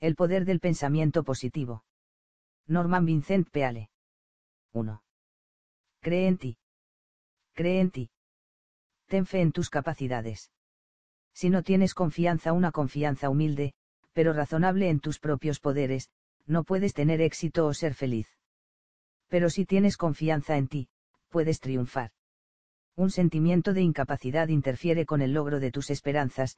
El poder del pensamiento positivo. Norman Vincent Peale. 1. Cree en ti. Cree en ti. Ten fe en tus capacidades. Si no tienes confianza, una confianza humilde, pero razonable en tus propios poderes, no puedes tener éxito o ser feliz. Pero si tienes confianza en ti, puedes triunfar. Un sentimiento de incapacidad interfiere con el logro de tus esperanzas,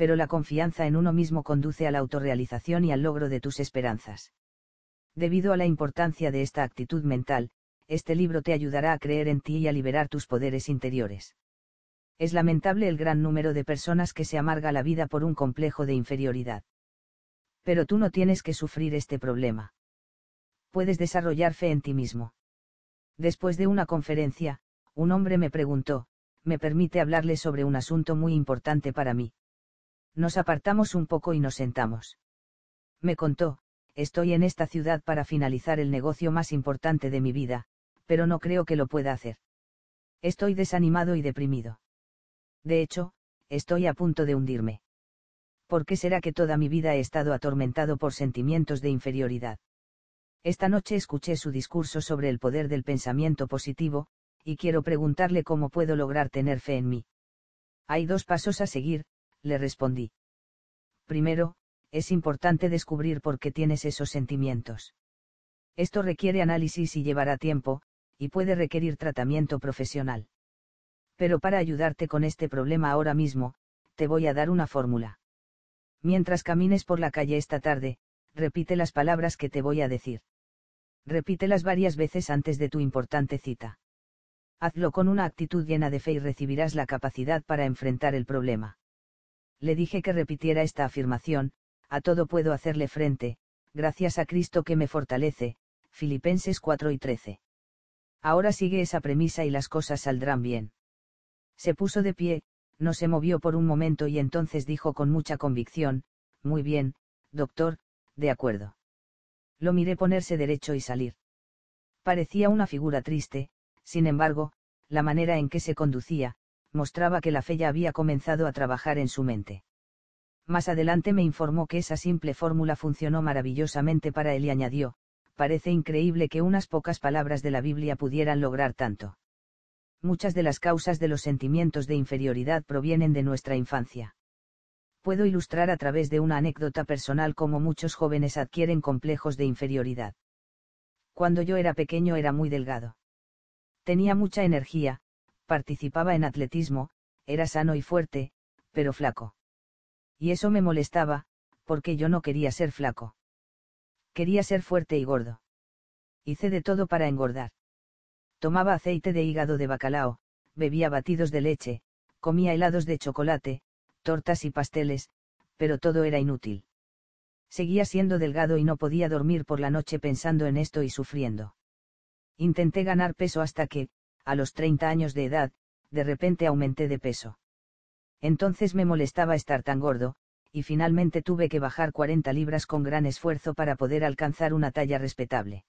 pero la confianza en uno mismo conduce a la autorrealización y al logro de tus esperanzas. Debido a la importancia de esta actitud mental, este libro te ayudará a creer en ti y a liberar tus poderes interiores. Es lamentable el gran número de personas que se amarga la vida por un complejo de inferioridad. Pero tú no tienes que sufrir este problema. Puedes desarrollar fe en ti mismo. Después de una conferencia, un hombre me preguntó, ¿me permite hablarle sobre un asunto muy importante para mí? Nos apartamos un poco y nos sentamos. Me contó, estoy en esta ciudad para finalizar el negocio más importante de mi vida, pero no creo que lo pueda hacer. Estoy desanimado y deprimido. De hecho, estoy a punto de hundirme. ¿Por qué será que toda mi vida he estado atormentado por sentimientos de inferioridad? Esta noche escuché su discurso sobre el poder del pensamiento positivo, y quiero preguntarle cómo puedo lograr tener fe en mí. Hay dos pasos a seguir, le respondí. Primero, es importante descubrir por qué tienes esos sentimientos. Esto requiere análisis y llevará tiempo, y puede requerir tratamiento profesional. Pero para ayudarte con este problema ahora mismo, te voy a dar una fórmula. Mientras camines por la calle esta tarde, repite las palabras que te voy a decir. Repítelas varias veces antes de tu importante cita. Hazlo con una actitud llena de fe y recibirás la capacidad para enfrentar el problema. Le dije que repitiera esta afirmación, a todo puedo hacerle frente, gracias a Cristo que me fortalece, Filipenses 4 y 13. Ahora sigue esa premisa y las cosas saldrán bien. Se puso de pie, no se movió por un momento y entonces dijo con mucha convicción, Muy bien, doctor, de acuerdo. Lo miré ponerse derecho y salir. Parecía una figura triste, sin embargo, la manera en que se conducía, mostraba que la fe ya había comenzado a trabajar en su mente. Más adelante me informó que esa simple fórmula funcionó maravillosamente para él y añadió, parece increíble que unas pocas palabras de la Biblia pudieran lograr tanto muchas de las causas de los sentimientos de inferioridad provienen de nuestra infancia. Puedo ilustrar a través de una anécdota personal cómo muchos jóvenes adquieren complejos de inferioridad. Cuando yo era pequeño era muy delgado. Tenía mucha energía, participaba en atletismo, era sano y fuerte, pero flaco. Y eso me molestaba, porque yo no quería ser flaco. Quería ser fuerte y gordo. Hice de todo para engordar tomaba aceite de hígado de bacalao, bebía batidos de leche, comía helados de chocolate, tortas y pasteles, pero todo era inútil. Seguía siendo delgado y no podía dormir por la noche pensando en esto y sufriendo. Intenté ganar peso hasta que, a los 30 años de edad, de repente aumenté de peso. Entonces me molestaba estar tan gordo, y finalmente tuve que bajar 40 libras con gran esfuerzo para poder alcanzar una talla respetable.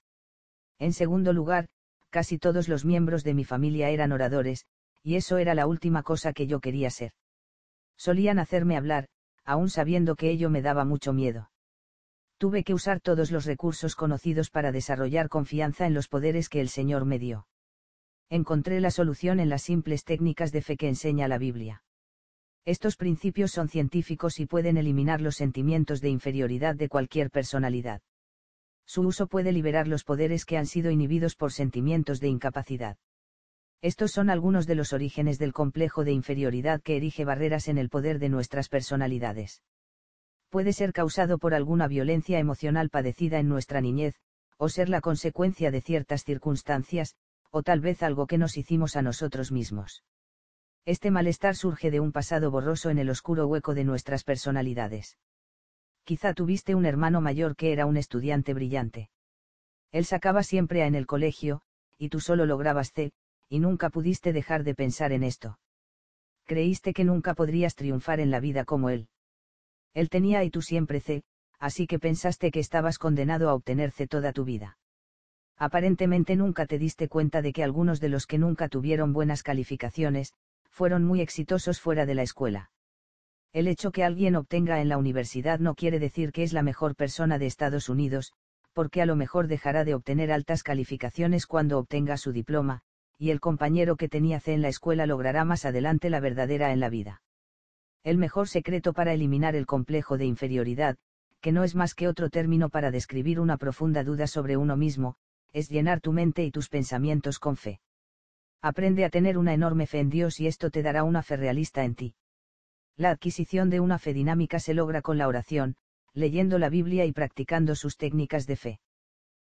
En segundo lugar, casi todos los miembros de mi familia eran oradores, y eso era la última cosa que yo quería ser. Solían hacerme hablar, aún sabiendo que ello me daba mucho miedo. Tuve que usar todos los recursos conocidos para desarrollar confianza en los poderes que el Señor me dio. Encontré la solución en las simples técnicas de fe que enseña la Biblia. Estos principios son científicos y pueden eliminar los sentimientos de inferioridad de cualquier personalidad su uso puede liberar los poderes que han sido inhibidos por sentimientos de incapacidad. Estos son algunos de los orígenes del complejo de inferioridad que erige barreras en el poder de nuestras personalidades. Puede ser causado por alguna violencia emocional padecida en nuestra niñez, o ser la consecuencia de ciertas circunstancias, o tal vez algo que nos hicimos a nosotros mismos. Este malestar surge de un pasado borroso en el oscuro hueco de nuestras personalidades quizá tuviste un hermano mayor que era un estudiante brillante. Él sacaba siempre A en el colegio, y tú solo lograbas C, y nunca pudiste dejar de pensar en esto. Creíste que nunca podrías triunfar en la vida como él. Él tenía y tú siempre C, así que pensaste que estabas condenado a obtener C toda tu vida. Aparentemente nunca te diste cuenta de que algunos de los que nunca tuvieron buenas calificaciones, fueron muy exitosos fuera de la escuela. El hecho que alguien obtenga en la universidad no quiere decir que es la mejor persona de Estados Unidos, porque a lo mejor dejará de obtener altas calificaciones cuando obtenga su diploma, y el compañero que tenía C en la escuela logrará más adelante la verdadera en la vida. El mejor secreto para eliminar el complejo de inferioridad, que no es más que otro término para describir una profunda duda sobre uno mismo, es llenar tu mente y tus pensamientos con fe. Aprende a tener una enorme fe en Dios y esto te dará una fe realista en ti. La adquisición de una fe dinámica se logra con la oración, leyendo la Biblia y practicando sus técnicas de fe.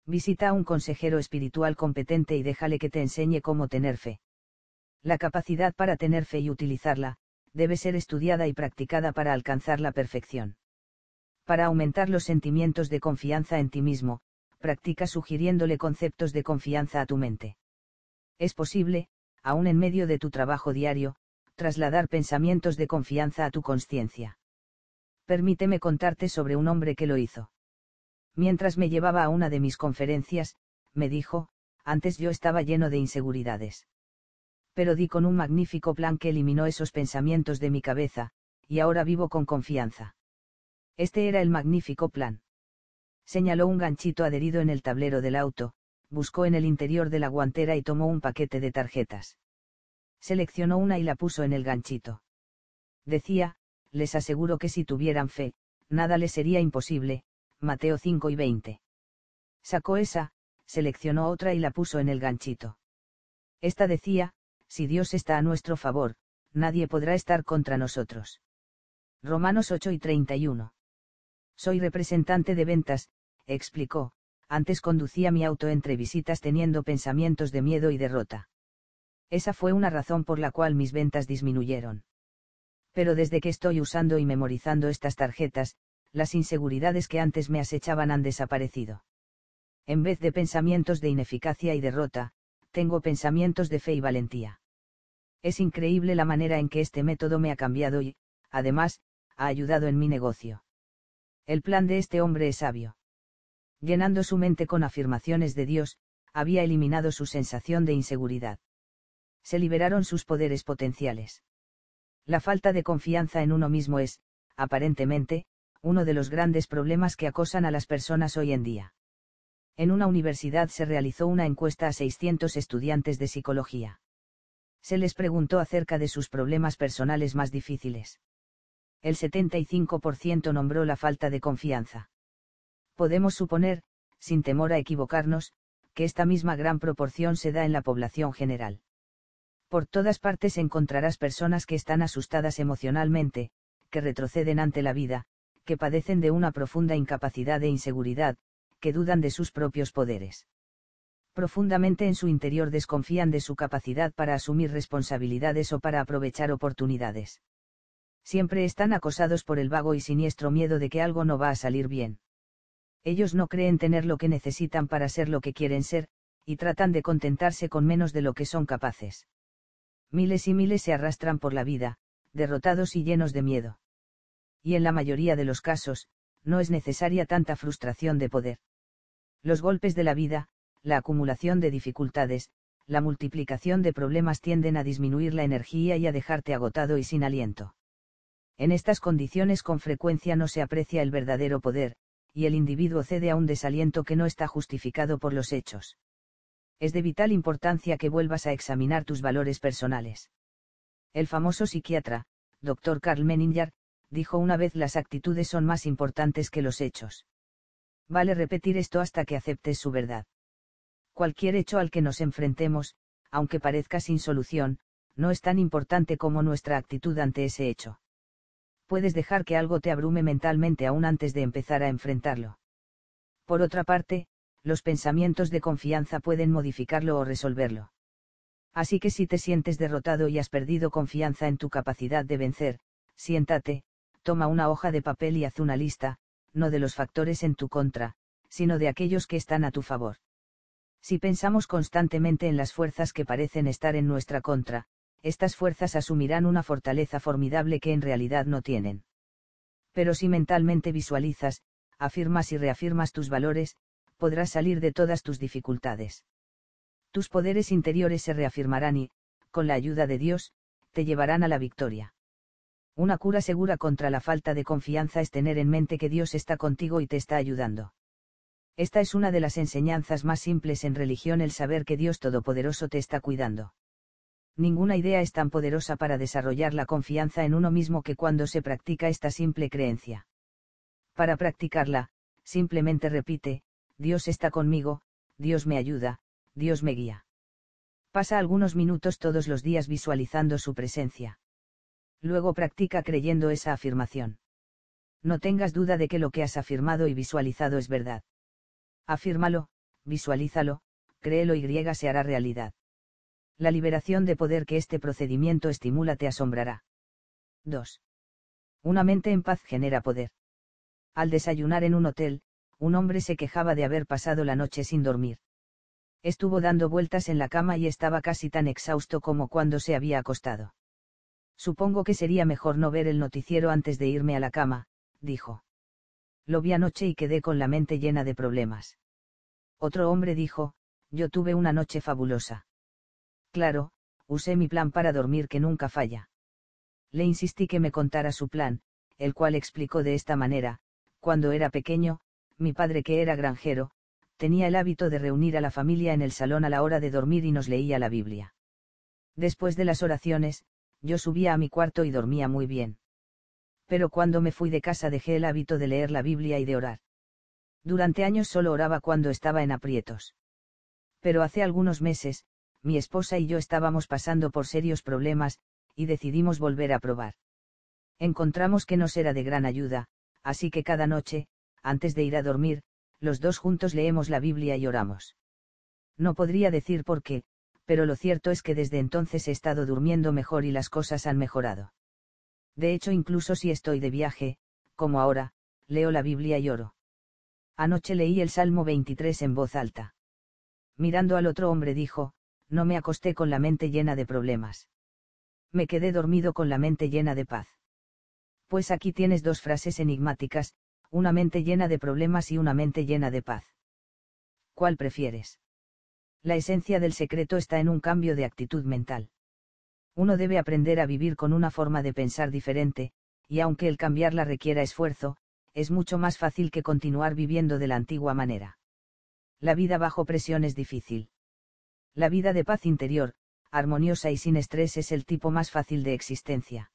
Visita a un consejero espiritual competente y déjale que te enseñe cómo tener fe. La capacidad para tener fe y utilizarla, debe ser estudiada y practicada para alcanzar la perfección. Para aumentar los sentimientos de confianza en ti mismo, practica sugiriéndole conceptos de confianza a tu mente. Es posible, aún en medio de tu trabajo diario, trasladar pensamientos de confianza a tu conciencia. Permíteme contarte sobre un hombre que lo hizo. Mientras me llevaba a una de mis conferencias, me dijo, antes yo estaba lleno de inseguridades. Pero di con un magnífico plan que eliminó esos pensamientos de mi cabeza, y ahora vivo con confianza. Este era el magnífico plan. Señaló un ganchito adherido en el tablero del auto, buscó en el interior de la guantera y tomó un paquete de tarjetas. Seleccionó una y la puso en el ganchito. Decía, les aseguro que si tuvieran fe, nada les sería imposible, Mateo 5 y 20. Sacó esa, seleccionó otra y la puso en el ganchito. Esta decía, si Dios está a nuestro favor, nadie podrá estar contra nosotros. Romanos 8 y 31. Soy representante de ventas, explicó, antes conducía mi auto entre visitas teniendo pensamientos de miedo y derrota. Esa fue una razón por la cual mis ventas disminuyeron. Pero desde que estoy usando y memorizando estas tarjetas, las inseguridades que antes me acechaban han desaparecido. En vez de pensamientos de ineficacia y derrota, tengo pensamientos de fe y valentía. Es increíble la manera en que este método me ha cambiado y, además, ha ayudado en mi negocio. El plan de este hombre es sabio. Llenando su mente con afirmaciones de Dios, había eliminado su sensación de inseguridad se liberaron sus poderes potenciales. La falta de confianza en uno mismo es, aparentemente, uno de los grandes problemas que acosan a las personas hoy en día. En una universidad se realizó una encuesta a 600 estudiantes de psicología. Se les preguntó acerca de sus problemas personales más difíciles. El 75% nombró la falta de confianza. Podemos suponer, sin temor a equivocarnos, que esta misma gran proporción se da en la población general. Por todas partes encontrarás personas que están asustadas emocionalmente, que retroceden ante la vida, que padecen de una profunda incapacidad e inseguridad, que dudan de sus propios poderes. Profundamente en su interior desconfían de su capacidad para asumir responsabilidades o para aprovechar oportunidades. Siempre están acosados por el vago y siniestro miedo de que algo no va a salir bien. Ellos no creen tener lo que necesitan para ser lo que quieren ser, y tratan de contentarse con menos de lo que son capaces miles y miles se arrastran por la vida, derrotados y llenos de miedo. Y en la mayoría de los casos, no es necesaria tanta frustración de poder. Los golpes de la vida, la acumulación de dificultades, la multiplicación de problemas tienden a disminuir la energía y a dejarte agotado y sin aliento. En estas condiciones con frecuencia no se aprecia el verdadero poder, y el individuo cede a un desaliento que no está justificado por los hechos es de vital importancia que vuelvas a examinar tus valores personales. El famoso psiquiatra, Dr. Carl Menninger, dijo una vez las actitudes son más importantes que los hechos. Vale repetir esto hasta que aceptes su verdad. Cualquier hecho al que nos enfrentemos, aunque parezca sin solución, no es tan importante como nuestra actitud ante ese hecho. Puedes dejar que algo te abrume mentalmente aún antes de empezar a enfrentarlo. Por otra parte, los pensamientos de confianza pueden modificarlo o resolverlo. Así que si te sientes derrotado y has perdido confianza en tu capacidad de vencer, siéntate, toma una hoja de papel y haz una lista, no de los factores en tu contra, sino de aquellos que están a tu favor. Si pensamos constantemente en las fuerzas que parecen estar en nuestra contra, estas fuerzas asumirán una fortaleza formidable que en realidad no tienen. Pero si mentalmente visualizas, afirmas y reafirmas tus valores, podrás salir de todas tus dificultades. Tus poderes interiores se reafirmarán y, con la ayuda de Dios, te llevarán a la victoria. Una cura segura contra la falta de confianza es tener en mente que Dios está contigo y te está ayudando. Esta es una de las enseñanzas más simples en religión, el saber que Dios Todopoderoso te está cuidando. Ninguna idea es tan poderosa para desarrollar la confianza en uno mismo que cuando se practica esta simple creencia. Para practicarla, simplemente repite, Dios está conmigo, Dios me ayuda, Dios me guía. Pasa algunos minutos todos los días visualizando su presencia. Luego practica creyendo esa afirmación. No tengas duda de que lo que has afirmado y visualizado es verdad. Afírmalo, visualízalo, créelo y griega se hará realidad. La liberación de poder que este procedimiento estimula te asombrará. 2. Una mente en paz genera poder. Al desayunar en un hotel, un hombre se quejaba de haber pasado la noche sin dormir. Estuvo dando vueltas en la cama y estaba casi tan exhausto como cuando se había acostado. Supongo que sería mejor no ver el noticiero antes de irme a la cama, dijo. Lo vi anoche y quedé con la mente llena de problemas. Otro hombre dijo, yo tuve una noche fabulosa. Claro, usé mi plan para dormir que nunca falla. Le insistí que me contara su plan, el cual explicó de esta manera, cuando era pequeño, mi padre que era granjero, tenía el hábito de reunir a la familia en el salón a la hora de dormir y nos leía la Biblia. Después de las oraciones, yo subía a mi cuarto y dormía muy bien. Pero cuando me fui de casa dejé el hábito de leer la Biblia y de orar. Durante años solo oraba cuando estaba en aprietos. Pero hace algunos meses, mi esposa y yo estábamos pasando por serios problemas, y decidimos volver a probar. Encontramos que nos era de gran ayuda, así que cada noche, antes de ir a dormir, los dos juntos leemos la Biblia y oramos. No podría decir por qué, pero lo cierto es que desde entonces he estado durmiendo mejor y las cosas han mejorado. De hecho, incluso si estoy de viaje, como ahora, leo la Biblia y oro. Anoche leí el Salmo 23 en voz alta. Mirando al otro hombre dijo, no me acosté con la mente llena de problemas. Me quedé dormido con la mente llena de paz. Pues aquí tienes dos frases enigmáticas, una mente llena de problemas y una mente llena de paz. ¿Cuál prefieres? La esencia del secreto está en un cambio de actitud mental. Uno debe aprender a vivir con una forma de pensar diferente, y aunque el cambiarla requiera esfuerzo, es mucho más fácil que continuar viviendo de la antigua manera. La vida bajo presión es difícil. La vida de paz interior, armoniosa y sin estrés es el tipo más fácil de existencia.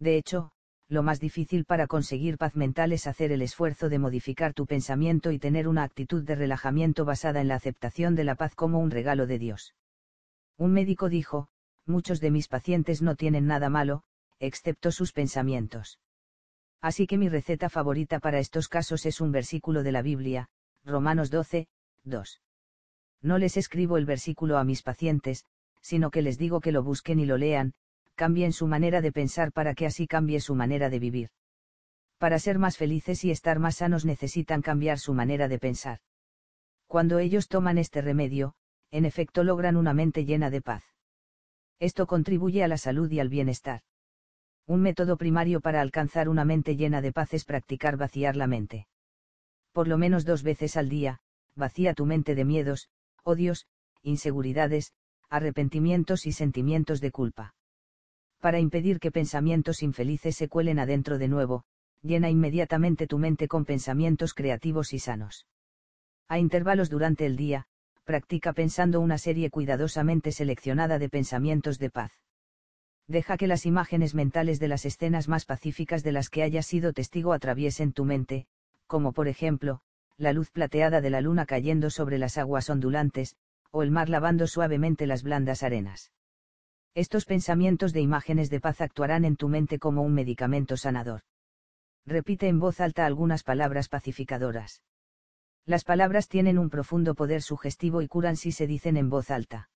De hecho, lo más difícil para conseguir paz mental es hacer el esfuerzo de modificar tu pensamiento y tener una actitud de relajamiento basada en la aceptación de la paz como un regalo de Dios. Un médico dijo, muchos de mis pacientes no tienen nada malo, excepto sus pensamientos. Así que mi receta favorita para estos casos es un versículo de la Biblia, Romanos 12, 2. No les escribo el versículo a mis pacientes, sino que les digo que lo busquen y lo lean, cambien su manera de pensar para que así cambie su manera de vivir. Para ser más felices y estar más sanos necesitan cambiar su manera de pensar. Cuando ellos toman este remedio, en efecto logran una mente llena de paz. Esto contribuye a la salud y al bienestar. Un método primario para alcanzar una mente llena de paz es practicar vaciar la mente. Por lo menos dos veces al día, vacía tu mente de miedos, odios, inseguridades, arrepentimientos y sentimientos de culpa para impedir que pensamientos infelices se cuelen adentro de nuevo, llena inmediatamente tu mente con pensamientos creativos y sanos. A intervalos durante el día, practica pensando una serie cuidadosamente seleccionada de pensamientos de paz. Deja que las imágenes mentales de las escenas más pacíficas de las que hayas sido testigo atraviesen tu mente, como por ejemplo, la luz plateada de la luna cayendo sobre las aguas ondulantes, o el mar lavando suavemente las blandas arenas. Estos pensamientos de imágenes de paz actuarán en tu mente como un medicamento sanador. Repite en voz alta algunas palabras pacificadoras. Las palabras tienen un profundo poder sugestivo y curan si se dicen en voz alta.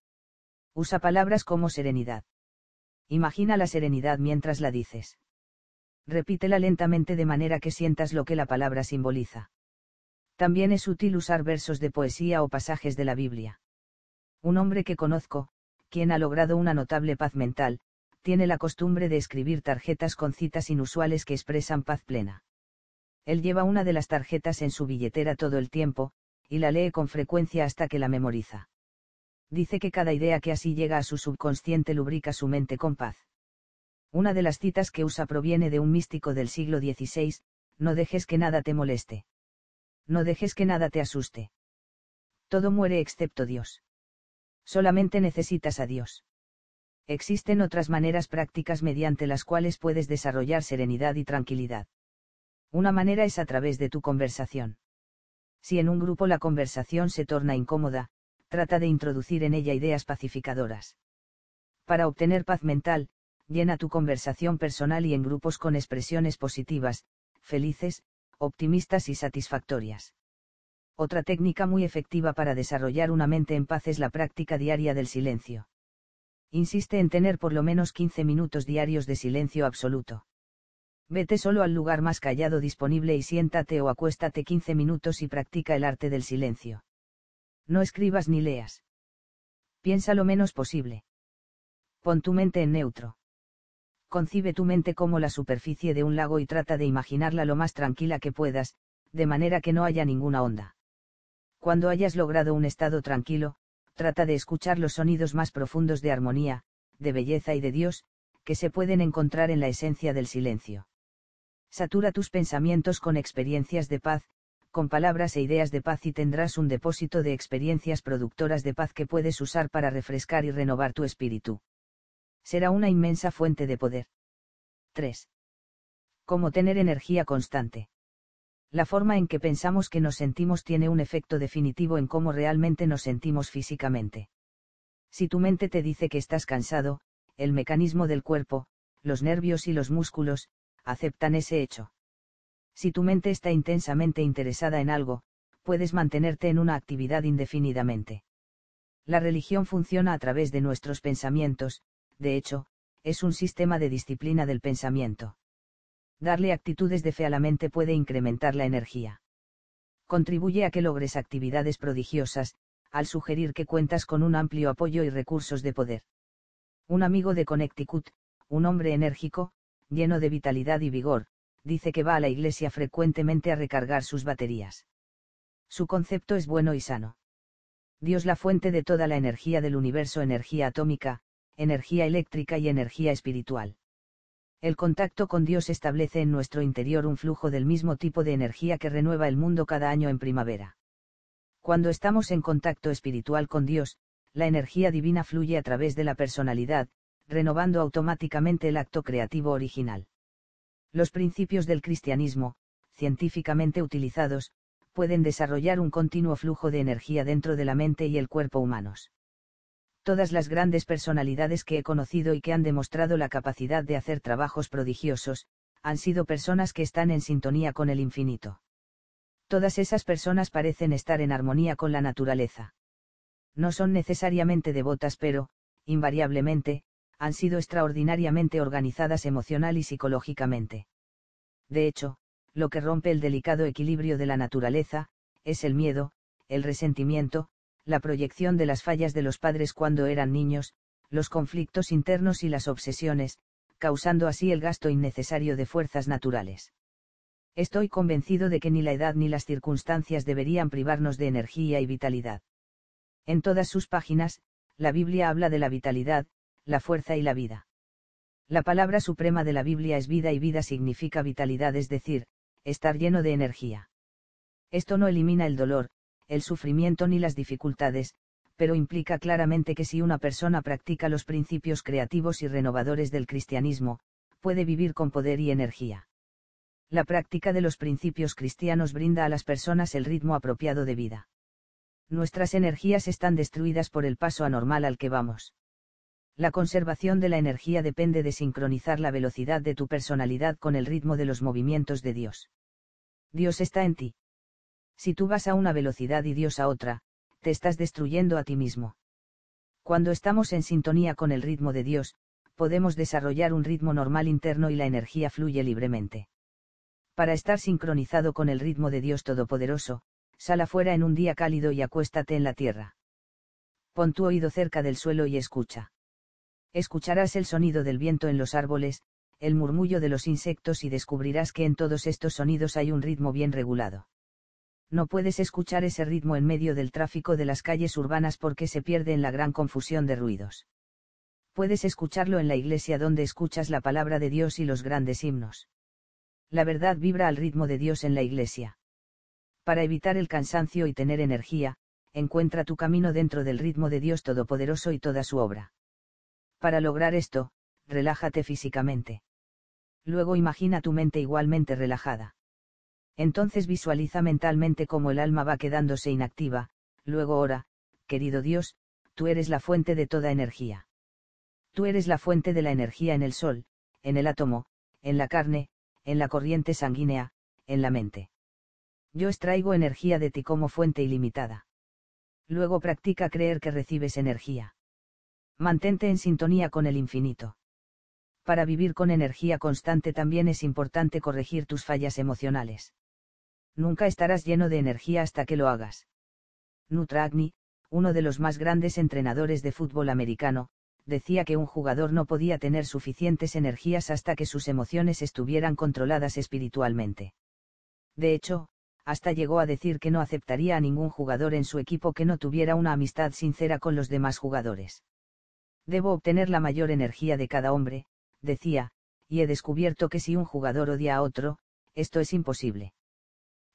Usa palabras como serenidad. Imagina la serenidad mientras la dices. Repítela lentamente de manera que sientas lo que la palabra simboliza. También es útil usar versos de poesía o pasajes de la Biblia. Un hombre que conozco, quien ha logrado una notable paz mental, tiene la costumbre de escribir tarjetas con citas inusuales que expresan paz plena. Él lleva una de las tarjetas en su billetera todo el tiempo, y la lee con frecuencia hasta que la memoriza. Dice que cada idea que así llega a su subconsciente lubrica su mente con paz. Una de las citas que usa proviene de un místico del siglo XVI, no dejes que nada te moleste. No dejes que nada te asuste. Todo muere excepto Dios. Solamente necesitas a Dios. Existen otras maneras prácticas mediante las cuales puedes desarrollar serenidad y tranquilidad. Una manera es a través de tu conversación. Si en un grupo la conversación se torna incómoda, trata de introducir en ella ideas pacificadoras. Para obtener paz mental, llena tu conversación personal y en grupos con expresiones positivas, felices, optimistas y satisfactorias. Otra técnica muy efectiva para desarrollar una mente en paz es la práctica diaria del silencio. Insiste en tener por lo menos 15 minutos diarios de silencio absoluto. Vete solo al lugar más callado disponible y siéntate o acuéstate 15 minutos y practica el arte del silencio. No escribas ni leas. Piensa lo menos posible. Pon tu mente en neutro. Concibe tu mente como la superficie de un lago y trata de imaginarla lo más tranquila que puedas, de manera que no haya ninguna onda. Cuando hayas logrado un estado tranquilo, trata de escuchar los sonidos más profundos de armonía, de belleza y de Dios, que se pueden encontrar en la esencia del silencio. Satura tus pensamientos con experiencias de paz, con palabras e ideas de paz y tendrás un depósito de experiencias productoras de paz que puedes usar para refrescar y renovar tu espíritu. Será una inmensa fuente de poder. 3. Cómo tener energía constante. La forma en que pensamos que nos sentimos tiene un efecto definitivo en cómo realmente nos sentimos físicamente. Si tu mente te dice que estás cansado, el mecanismo del cuerpo, los nervios y los músculos, aceptan ese hecho. Si tu mente está intensamente interesada en algo, puedes mantenerte en una actividad indefinidamente. La religión funciona a través de nuestros pensamientos, de hecho, es un sistema de disciplina del pensamiento. Darle actitudes de fe a la mente puede incrementar la energía. Contribuye a que logres actividades prodigiosas, al sugerir que cuentas con un amplio apoyo y recursos de poder. Un amigo de Connecticut, un hombre enérgico, lleno de vitalidad y vigor, dice que va a la iglesia frecuentemente a recargar sus baterías. Su concepto es bueno y sano. Dios la fuente de toda la energía del universo, energía atómica, energía eléctrica y energía espiritual. El contacto con Dios establece en nuestro interior un flujo del mismo tipo de energía que renueva el mundo cada año en primavera. Cuando estamos en contacto espiritual con Dios, la energía divina fluye a través de la personalidad, renovando automáticamente el acto creativo original. Los principios del cristianismo, científicamente utilizados, pueden desarrollar un continuo flujo de energía dentro de la mente y el cuerpo humanos. Todas las grandes personalidades que he conocido y que han demostrado la capacidad de hacer trabajos prodigiosos, han sido personas que están en sintonía con el infinito. Todas esas personas parecen estar en armonía con la naturaleza. No son necesariamente devotas pero, invariablemente, han sido extraordinariamente organizadas emocional y psicológicamente. De hecho, lo que rompe el delicado equilibrio de la naturaleza, es el miedo, el resentimiento, la proyección de las fallas de los padres cuando eran niños, los conflictos internos y las obsesiones, causando así el gasto innecesario de fuerzas naturales. Estoy convencido de que ni la edad ni las circunstancias deberían privarnos de energía y vitalidad. En todas sus páginas, la Biblia habla de la vitalidad, la fuerza y la vida. La palabra suprema de la Biblia es vida y vida significa vitalidad, es decir, estar lleno de energía. Esto no elimina el dolor, el sufrimiento ni las dificultades, pero implica claramente que si una persona practica los principios creativos y renovadores del cristianismo, puede vivir con poder y energía. La práctica de los principios cristianos brinda a las personas el ritmo apropiado de vida. Nuestras energías están destruidas por el paso anormal al que vamos. La conservación de la energía depende de sincronizar la velocidad de tu personalidad con el ritmo de los movimientos de Dios. Dios está en ti. Si tú vas a una velocidad y Dios a otra, te estás destruyendo a ti mismo. Cuando estamos en sintonía con el ritmo de Dios, podemos desarrollar un ritmo normal interno y la energía fluye libremente. Para estar sincronizado con el ritmo de Dios Todopoderoso, sal afuera en un día cálido y acuéstate en la tierra. Pon tu oído cerca del suelo y escucha escucharás el sonido del viento en los árboles, el murmullo de los insectos y descubrirás que en todos estos sonidos hay un ritmo bien regulado. No puedes escuchar ese ritmo en medio del tráfico de las calles urbanas porque se pierde en la gran confusión de ruidos. Puedes escucharlo en la iglesia donde escuchas la palabra de Dios y los grandes himnos. La verdad vibra al ritmo de Dios en la iglesia. Para evitar el cansancio y tener energía, encuentra tu camino dentro del ritmo de Dios Todopoderoso y toda su obra. Para lograr esto, relájate físicamente. Luego imagina tu mente igualmente relajada. Entonces visualiza mentalmente cómo el alma va quedándose inactiva, luego ora, querido Dios, tú eres la fuente de toda energía. Tú eres la fuente de la energía en el sol, en el átomo, en la carne, en la corriente sanguínea, en la mente. Yo extraigo energía de ti como fuente ilimitada. Luego practica creer que recibes energía. Mantente en sintonía con el infinito. Para vivir con energía constante también es importante corregir tus fallas emocionales. Nunca estarás lleno de energía hasta que lo hagas. Nutragni, uno de los más grandes entrenadores de fútbol americano, decía que un jugador no podía tener suficientes energías hasta que sus emociones estuvieran controladas espiritualmente. De hecho, hasta llegó a decir que no aceptaría a ningún jugador en su equipo que no tuviera una amistad sincera con los demás jugadores. Debo obtener la mayor energía de cada hombre, decía, y he descubierto que si un jugador odia a otro, esto es imposible.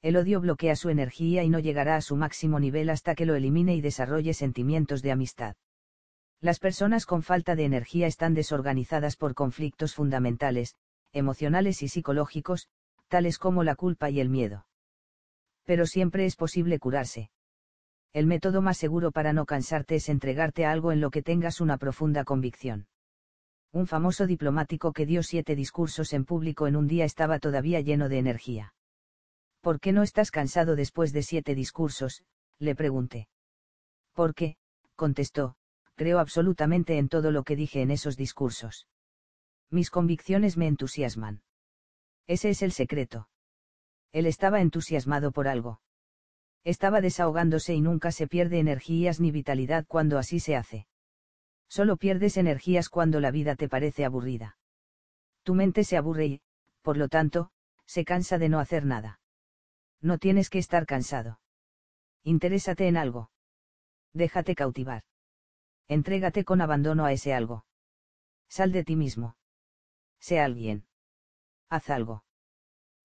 El odio bloquea su energía y no llegará a su máximo nivel hasta que lo elimine y desarrolle sentimientos de amistad. Las personas con falta de energía están desorganizadas por conflictos fundamentales, emocionales y psicológicos, tales como la culpa y el miedo. Pero siempre es posible curarse. El método más seguro para no cansarte es entregarte a algo en lo que tengas una profunda convicción. Un famoso diplomático que dio siete discursos en público en un día estaba todavía lleno de energía. ¿Por qué no estás cansado después de siete discursos? le pregunté. Porque, contestó, creo absolutamente en todo lo que dije en esos discursos. Mis convicciones me entusiasman. Ese es el secreto. Él estaba entusiasmado por algo. Estaba desahogándose y nunca se pierde energías ni vitalidad cuando así se hace. Solo pierdes energías cuando la vida te parece aburrida. Tu mente se aburre y, por lo tanto, se cansa de no hacer nada. No tienes que estar cansado. Interésate en algo. Déjate cautivar. Entrégate con abandono a ese algo. Sal de ti mismo. Sé alguien. Haz algo.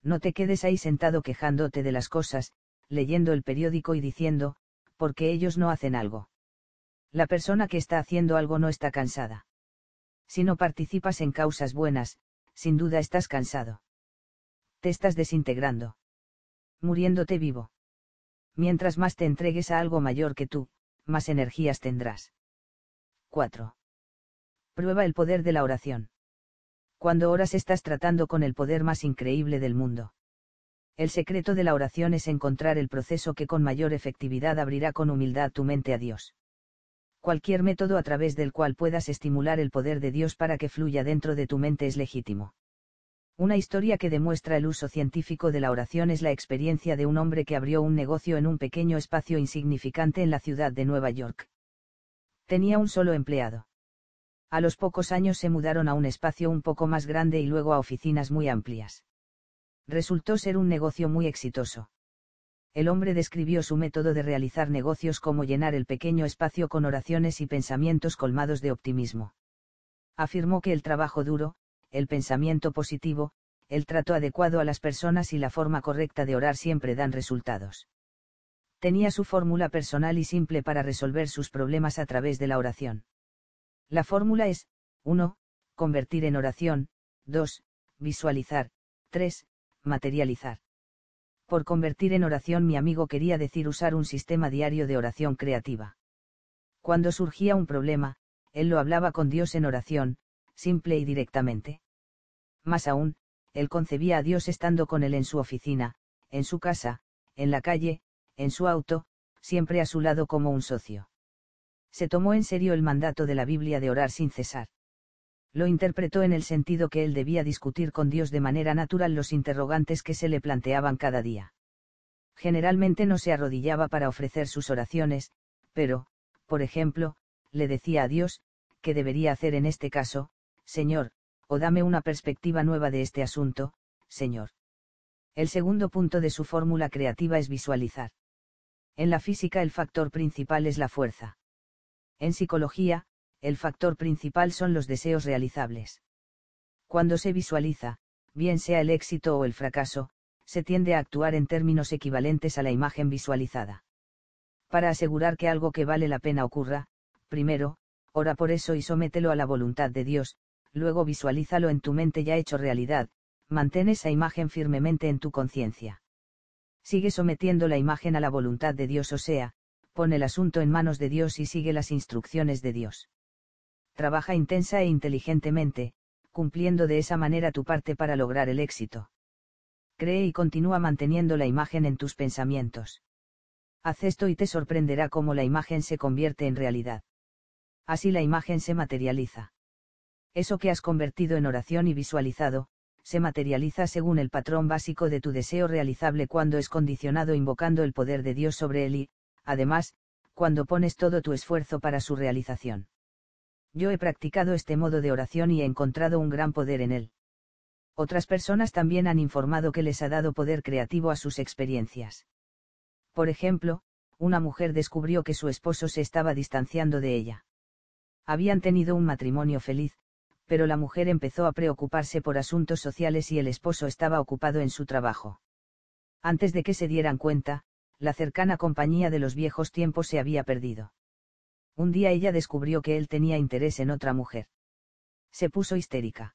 No te quedes ahí sentado quejándote de las cosas, leyendo el periódico y diciendo, porque ellos no hacen algo. La persona que está haciendo algo no está cansada. Si no participas en causas buenas, sin duda estás cansado. Te estás desintegrando muriéndote vivo. Mientras más te entregues a algo mayor que tú, más energías tendrás. 4. Prueba el poder de la oración. Cuando oras estás tratando con el poder más increíble del mundo. El secreto de la oración es encontrar el proceso que con mayor efectividad abrirá con humildad tu mente a Dios. Cualquier método a través del cual puedas estimular el poder de Dios para que fluya dentro de tu mente es legítimo. Una historia que demuestra el uso científico de la oración es la experiencia de un hombre que abrió un negocio en un pequeño espacio insignificante en la ciudad de Nueva York. Tenía un solo empleado. A los pocos años se mudaron a un espacio un poco más grande y luego a oficinas muy amplias. Resultó ser un negocio muy exitoso. El hombre describió su método de realizar negocios como llenar el pequeño espacio con oraciones y pensamientos colmados de optimismo. Afirmó que el trabajo duro, el pensamiento positivo, el trato adecuado a las personas y la forma correcta de orar siempre dan resultados. Tenía su fórmula personal y simple para resolver sus problemas a través de la oración. La fórmula es, 1. Convertir en oración, 2. Visualizar, 3. Materializar. Por convertir en oración mi amigo quería decir usar un sistema diario de oración creativa. Cuando surgía un problema, él lo hablaba con Dios en oración, simple y directamente. Más aún, él concebía a Dios estando con él en su oficina, en su casa, en la calle, en su auto, siempre a su lado como un socio. Se tomó en serio el mandato de la Biblia de orar sin cesar. Lo interpretó en el sentido que él debía discutir con Dios de manera natural los interrogantes que se le planteaban cada día. Generalmente no se arrodillaba para ofrecer sus oraciones, pero, por ejemplo, le decía a Dios, ¿qué debería hacer en este caso, Señor, o dame una perspectiva nueva de este asunto, Señor. El segundo punto de su fórmula creativa es visualizar. En la física el factor principal es la fuerza. En psicología, el factor principal son los deseos realizables. Cuando se visualiza, bien sea el éxito o el fracaso, se tiende a actuar en términos equivalentes a la imagen visualizada. Para asegurar que algo que vale la pena ocurra, primero, ora por eso y somételo a la voluntad de Dios, luego visualízalo en tu mente ya hecho realidad, mantén esa imagen firmemente en tu conciencia. Sigue sometiendo la imagen a la voluntad de Dios o sea, pon el asunto en manos de Dios y sigue las instrucciones de Dios. Trabaja intensa e inteligentemente, cumpliendo de esa manera tu parte para lograr el éxito. Cree y continúa manteniendo la imagen en tus pensamientos. Haz esto y te sorprenderá cómo la imagen se convierte en realidad. Así la imagen se materializa. Eso que has convertido en oración y visualizado, se materializa según el patrón básico de tu deseo realizable cuando es condicionado invocando el poder de Dios sobre él y, además, cuando pones todo tu esfuerzo para su realización. Yo he practicado este modo de oración y he encontrado un gran poder en él. Otras personas también han informado que les ha dado poder creativo a sus experiencias. Por ejemplo, una mujer descubrió que su esposo se estaba distanciando de ella. Habían tenido un matrimonio feliz, pero la mujer empezó a preocuparse por asuntos sociales y el esposo estaba ocupado en su trabajo. Antes de que se dieran cuenta, la cercana compañía de los viejos tiempos se había perdido. Un día ella descubrió que él tenía interés en otra mujer. Se puso histérica.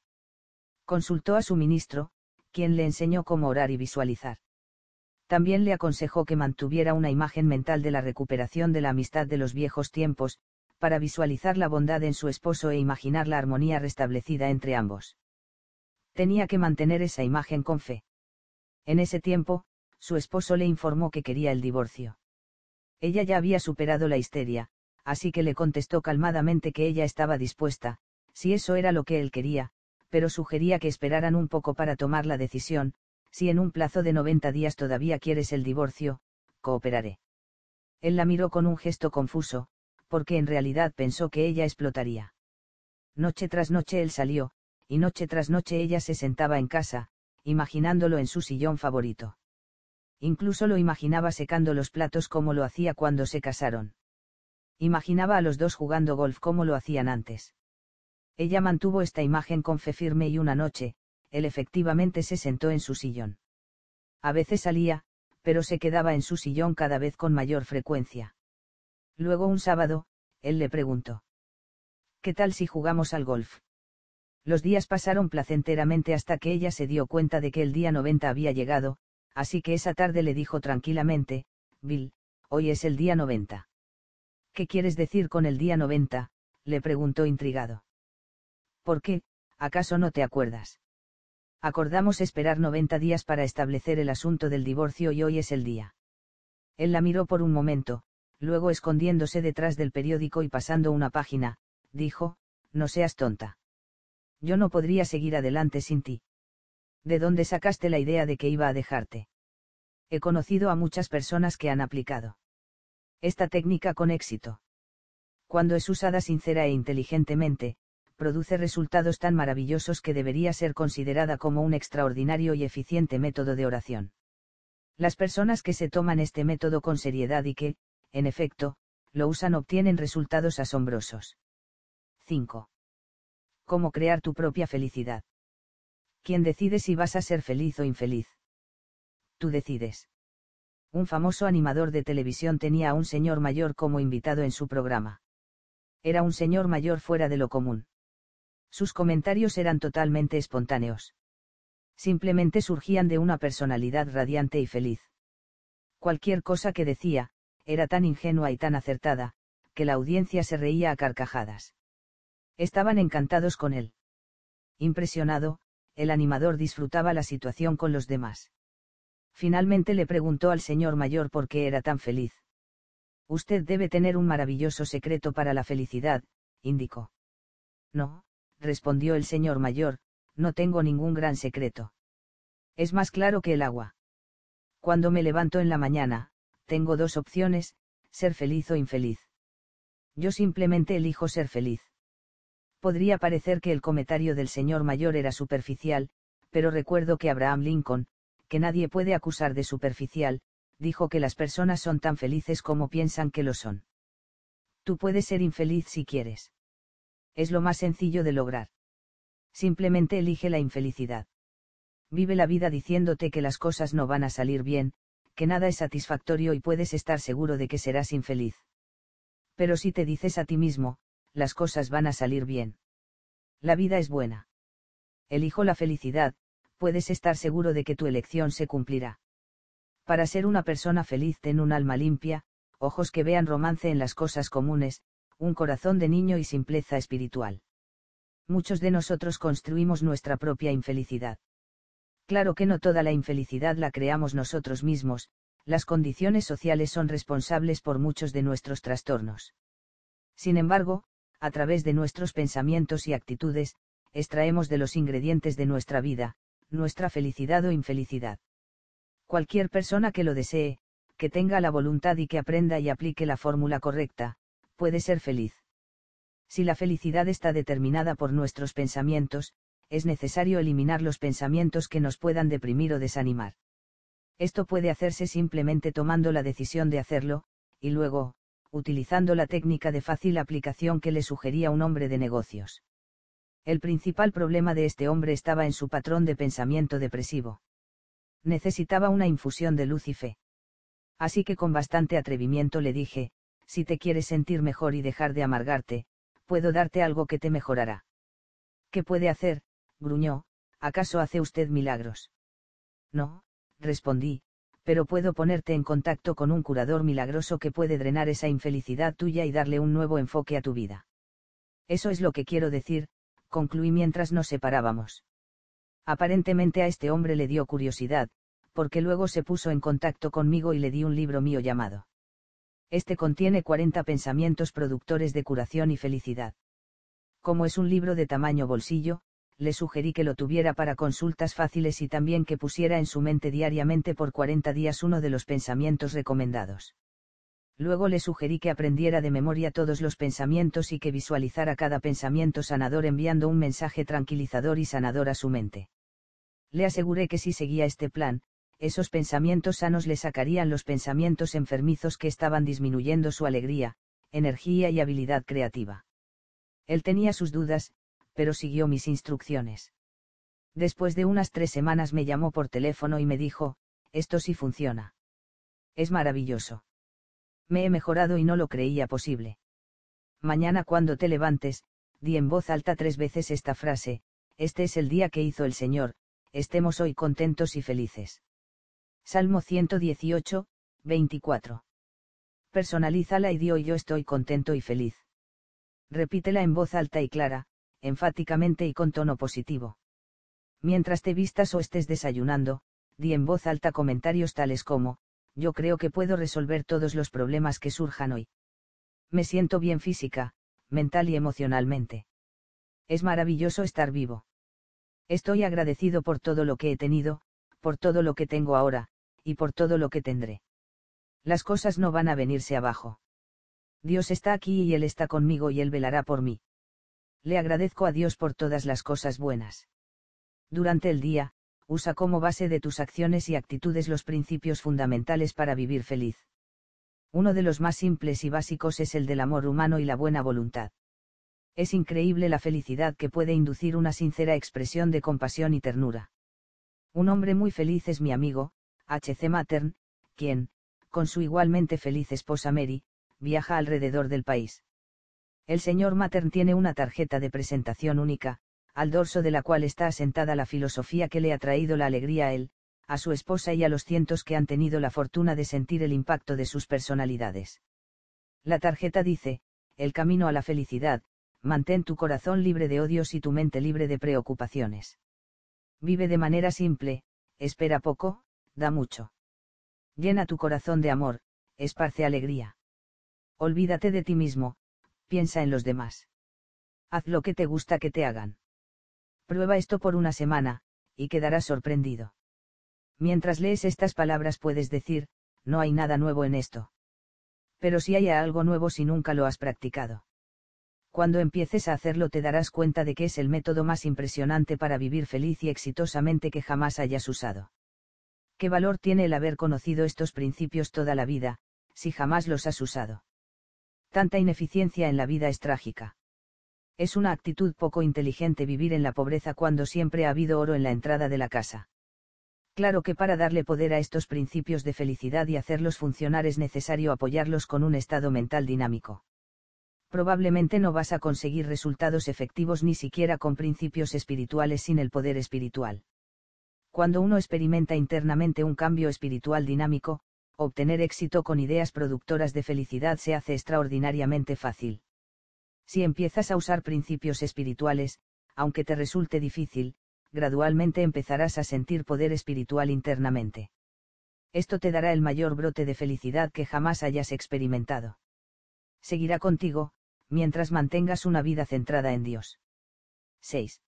Consultó a su ministro, quien le enseñó cómo orar y visualizar. También le aconsejó que mantuviera una imagen mental de la recuperación de la amistad de los viejos tiempos, para visualizar la bondad en su esposo e imaginar la armonía restablecida entre ambos. Tenía que mantener esa imagen con fe. En ese tiempo, su esposo le informó que quería el divorcio. Ella ya había superado la histeria, así que le contestó calmadamente que ella estaba dispuesta, si eso era lo que él quería, pero sugería que esperaran un poco para tomar la decisión, si en un plazo de 90 días todavía quieres el divorcio, cooperaré. Él la miró con un gesto confuso, porque en realidad pensó que ella explotaría. Noche tras noche él salió, y noche tras noche ella se sentaba en casa, imaginándolo en su sillón favorito. Incluso lo imaginaba secando los platos como lo hacía cuando se casaron. Imaginaba a los dos jugando golf como lo hacían antes. Ella mantuvo esta imagen con fe firme y una noche, él efectivamente se sentó en su sillón. A veces salía, pero se quedaba en su sillón cada vez con mayor frecuencia. Luego un sábado, él le preguntó. ¿Qué tal si jugamos al golf? Los días pasaron placenteramente hasta que ella se dio cuenta de que el día 90 había llegado, así que esa tarde le dijo tranquilamente, Bill, hoy es el día 90. ¿Qué quieres decir con el día 90? le preguntó intrigado. ¿Por qué, acaso no te acuerdas? Acordamos esperar 90 días para establecer el asunto del divorcio y hoy es el día. Él la miró por un momento, luego escondiéndose detrás del periódico y pasando una página, dijo, no seas tonta. Yo no podría seguir adelante sin ti. ¿De dónde sacaste la idea de que iba a dejarte? He conocido a muchas personas que han aplicado esta técnica con éxito. Cuando es usada sincera e inteligentemente, produce resultados tan maravillosos que debería ser considerada como un extraordinario y eficiente método de oración. Las personas que se toman este método con seriedad y que, en efecto, lo usan obtienen resultados asombrosos. 5. Cómo crear tu propia felicidad. ¿Quién decide si vas a ser feliz o infeliz? Tú decides un famoso animador de televisión tenía a un señor mayor como invitado en su programa. Era un señor mayor fuera de lo común. Sus comentarios eran totalmente espontáneos. Simplemente surgían de una personalidad radiante y feliz. Cualquier cosa que decía, era tan ingenua y tan acertada, que la audiencia se reía a carcajadas. Estaban encantados con él. Impresionado, el animador disfrutaba la situación con los demás. Finalmente le preguntó al señor mayor por qué era tan feliz. Usted debe tener un maravilloso secreto para la felicidad, indicó. No, respondió el señor mayor, no tengo ningún gran secreto. Es más claro que el agua. Cuando me levanto en la mañana, tengo dos opciones, ser feliz o infeliz. Yo simplemente elijo ser feliz. Podría parecer que el comentario del señor mayor era superficial, pero recuerdo que Abraham Lincoln, que nadie puede acusar de superficial, dijo que las personas son tan felices como piensan que lo son. Tú puedes ser infeliz si quieres. Es lo más sencillo de lograr. Simplemente elige la infelicidad. Vive la vida diciéndote que las cosas no van a salir bien, que nada es satisfactorio y puedes estar seguro de que serás infeliz. Pero si te dices a ti mismo, las cosas van a salir bien. La vida es buena. Elijo la felicidad, puedes estar seguro de que tu elección se cumplirá. Para ser una persona feliz ten un alma limpia, ojos que vean romance en las cosas comunes, un corazón de niño y simpleza espiritual. Muchos de nosotros construimos nuestra propia infelicidad. Claro que no toda la infelicidad la creamos nosotros mismos, las condiciones sociales son responsables por muchos de nuestros trastornos. Sin embargo, a través de nuestros pensamientos y actitudes, extraemos de los ingredientes de nuestra vida, nuestra felicidad o infelicidad. Cualquier persona que lo desee, que tenga la voluntad y que aprenda y aplique la fórmula correcta, puede ser feliz. Si la felicidad está determinada por nuestros pensamientos, es necesario eliminar los pensamientos que nos puedan deprimir o desanimar. Esto puede hacerse simplemente tomando la decisión de hacerlo, y luego, utilizando la técnica de fácil aplicación que le sugería un hombre de negocios. El principal problema de este hombre estaba en su patrón de pensamiento depresivo. Necesitaba una infusión de luz y fe. Así que con bastante atrevimiento le dije, si te quieres sentir mejor y dejar de amargarte, puedo darte algo que te mejorará. ¿Qué puede hacer? Gruñó, ¿acaso hace usted milagros? No, respondí, pero puedo ponerte en contacto con un curador milagroso que puede drenar esa infelicidad tuya y darle un nuevo enfoque a tu vida. Eso es lo que quiero decir, concluí mientras nos separábamos. Aparentemente a este hombre le dio curiosidad, porque luego se puso en contacto conmigo y le di un libro mío llamado. Este contiene 40 pensamientos productores de curación y felicidad. Como es un libro de tamaño bolsillo, le sugerí que lo tuviera para consultas fáciles y también que pusiera en su mente diariamente por 40 días uno de los pensamientos recomendados. Luego le sugerí que aprendiera de memoria todos los pensamientos y que visualizara cada pensamiento sanador enviando un mensaje tranquilizador y sanador a su mente. Le aseguré que si seguía este plan, esos pensamientos sanos le sacarían los pensamientos enfermizos que estaban disminuyendo su alegría, energía y habilidad creativa. Él tenía sus dudas, pero siguió mis instrucciones. Después de unas tres semanas me llamó por teléfono y me dijo, esto sí funciona. Es maravilloso. Me he mejorado y no lo creía posible. Mañana cuando te levantes, di en voz alta tres veces esta frase, este es el día que hizo el Señor, estemos hoy contentos y felices. Salmo 118, 24. Personalízala y di hoy yo estoy contento y feliz. Repítela en voz alta y clara, enfáticamente y con tono positivo. Mientras te vistas o estés desayunando, di en voz alta comentarios tales como, yo creo que puedo resolver todos los problemas que surjan hoy. Me siento bien física, mental y emocionalmente. Es maravilloso estar vivo. Estoy agradecido por todo lo que he tenido, por todo lo que tengo ahora, y por todo lo que tendré. Las cosas no van a venirse abajo. Dios está aquí y Él está conmigo y Él velará por mí le agradezco a Dios por todas las cosas buenas. Durante el día, usa como base de tus acciones y actitudes los principios fundamentales para vivir feliz. Uno de los más simples y básicos es el del amor humano y la buena voluntad. Es increíble la felicidad que puede inducir una sincera expresión de compasión y ternura. Un hombre muy feliz es mi amigo, H.C. Matern, quien, con su igualmente feliz esposa Mary, viaja alrededor del país. El señor Matern tiene una tarjeta de presentación única, al dorso de la cual está asentada la filosofía que le ha traído la alegría a él, a su esposa y a los cientos que han tenido la fortuna de sentir el impacto de sus personalidades. La tarjeta dice, el camino a la felicidad, mantén tu corazón libre de odios y tu mente libre de preocupaciones. Vive de manera simple, espera poco, da mucho. Llena tu corazón de amor, esparce alegría. Olvídate de ti mismo, piensa en los demás. Haz lo que te gusta que te hagan. Prueba esto por una semana, y quedarás sorprendido. Mientras lees estas palabras puedes decir, no hay nada nuevo en esto. Pero si hay algo nuevo si nunca lo has practicado. Cuando empieces a hacerlo te darás cuenta de que es el método más impresionante para vivir feliz y exitosamente que jamás hayas usado. ¿Qué valor tiene el haber conocido estos principios toda la vida, si jamás los has usado? Tanta ineficiencia en la vida es trágica. Es una actitud poco inteligente vivir en la pobreza cuando siempre ha habido oro en la entrada de la casa. Claro que para darle poder a estos principios de felicidad y hacerlos funcionar es necesario apoyarlos con un estado mental dinámico. Probablemente no vas a conseguir resultados efectivos ni siquiera con principios espirituales sin el poder espiritual. Cuando uno experimenta internamente un cambio espiritual dinámico, obtener éxito con ideas productoras de felicidad se hace extraordinariamente fácil. Si empiezas a usar principios espirituales, aunque te resulte difícil, gradualmente empezarás a sentir poder espiritual internamente. Esto te dará el mayor brote de felicidad que jamás hayas experimentado. Seguirá contigo, mientras mantengas una vida centrada en Dios. 6.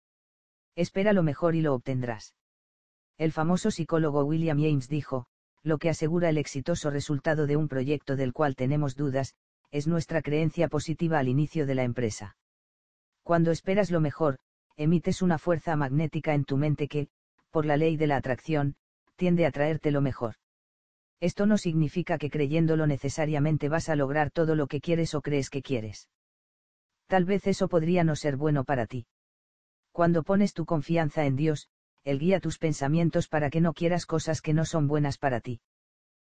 Espera lo mejor y lo obtendrás. El famoso psicólogo William James dijo, lo que asegura el exitoso resultado de un proyecto del cual tenemos dudas, es nuestra creencia positiva al inicio de la empresa. Cuando esperas lo mejor, emites una fuerza magnética en tu mente que, por la ley de la atracción, tiende a traerte lo mejor. Esto no significa que creyéndolo necesariamente vas a lograr todo lo que quieres o crees que quieres. Tal vez eso podría no ser bueno para ti. Cuando pones tu confianza en Dios, él guía tus pensamientos para que no quieras cosas que no son buenas para ti.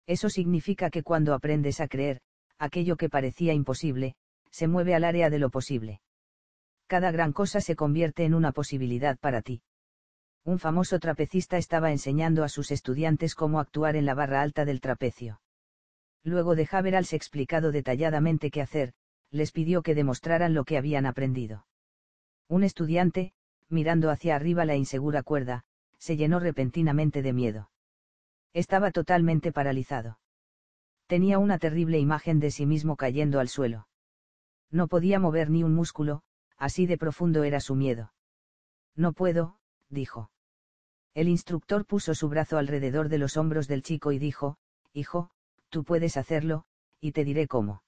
Eso significa que cuando aprendes a creer, aquello que parecía imposible, se mueve al área de lo posible. Cada gran cosa se convierte en una posibilidad para ti. Un famoso trapecista estaba enseñando a sus estudiantes cómo actuar en la barra alta del trapecio. Luego de haberles explicado detalladamente qué hacer, les pidió que demostraran lo que habían aprendido. Un estudiante, mirando hacia arriba la insegura cuerda, se llenó repentinamente de miedo. Estaba totalmente paralizado. Tenía una terrible imagen de sí mismo cayendo al suelo. No podía mover ni un músculo, así de profundo era su miedo. No puedo, dijo. El instructor puso su brazo alrededor de los hombros del chico y dijo, Hijo, tú puedes hacerlo, y te diré cómo.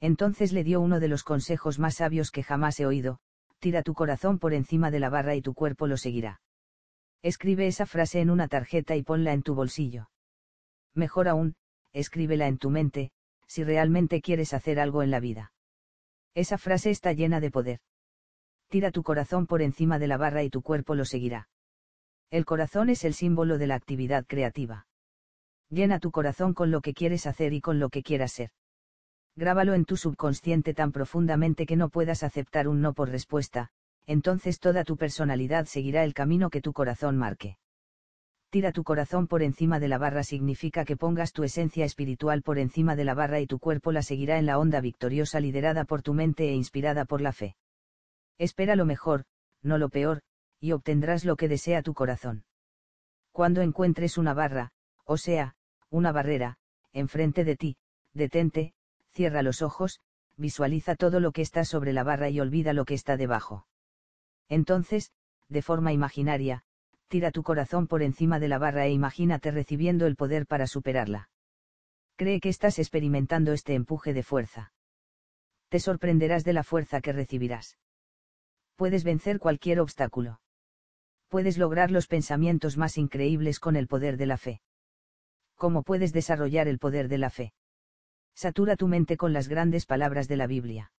Entonces le dio uno de los consejos más sabios que jamás he oído, tira tu corazón por encima de la barra y tu cuerpo lo seguirá. Escribe esa frase en una tarjeta y ponla en tu bolsillo. Mejor aún, escríbela en tu mente, si realmente quieres hacer algo en la vida. Esa frase está llena de poder. Tira tu corazón por encima de la barra y tu cuerpo lo seguirá. El corazón es el símbolo de la actividad creativa. Llena tu corazón con lo que quieres hacer y con lo que quieras ser grábalo en tu subconsciente tan profundamente que no puedas aceptar un no por respuesta, entonces toda tu personalidad seguirá el camino que tu corazón marque. Tira tu corazón por encima de la barra significa que pongas tu esencia espiritual por encima de la barra y tu cuerpo la seguirá en la onda victoriosa liderada por tu mente e inspirada por la fe. Espera lo mejor, no lo peor, y obtendrás lo que desea tu corazón. Cuando encuentres una barra, o sea, una barrera, enfrente de ti, detente, cierra los ojos, visualiza todo lo que está sobre la barra y olvida lo que está debajo. Entonces, de forma imaginaria, tira tu corazón por encima de la barra e imagínate recibiendo el poder para superarla. Cree que estás experimentando este empuje de fuerza. Te sorprenderás de la fuerza que recibirás. Puedes vencer cualquier obstáculo. Puedes lograr los pensamientos más increíbles con el poder de la fe. ¿Cómo puedes desarrollar el poder de la fe? Satura tu mente con las grandes palabras de la Biblia.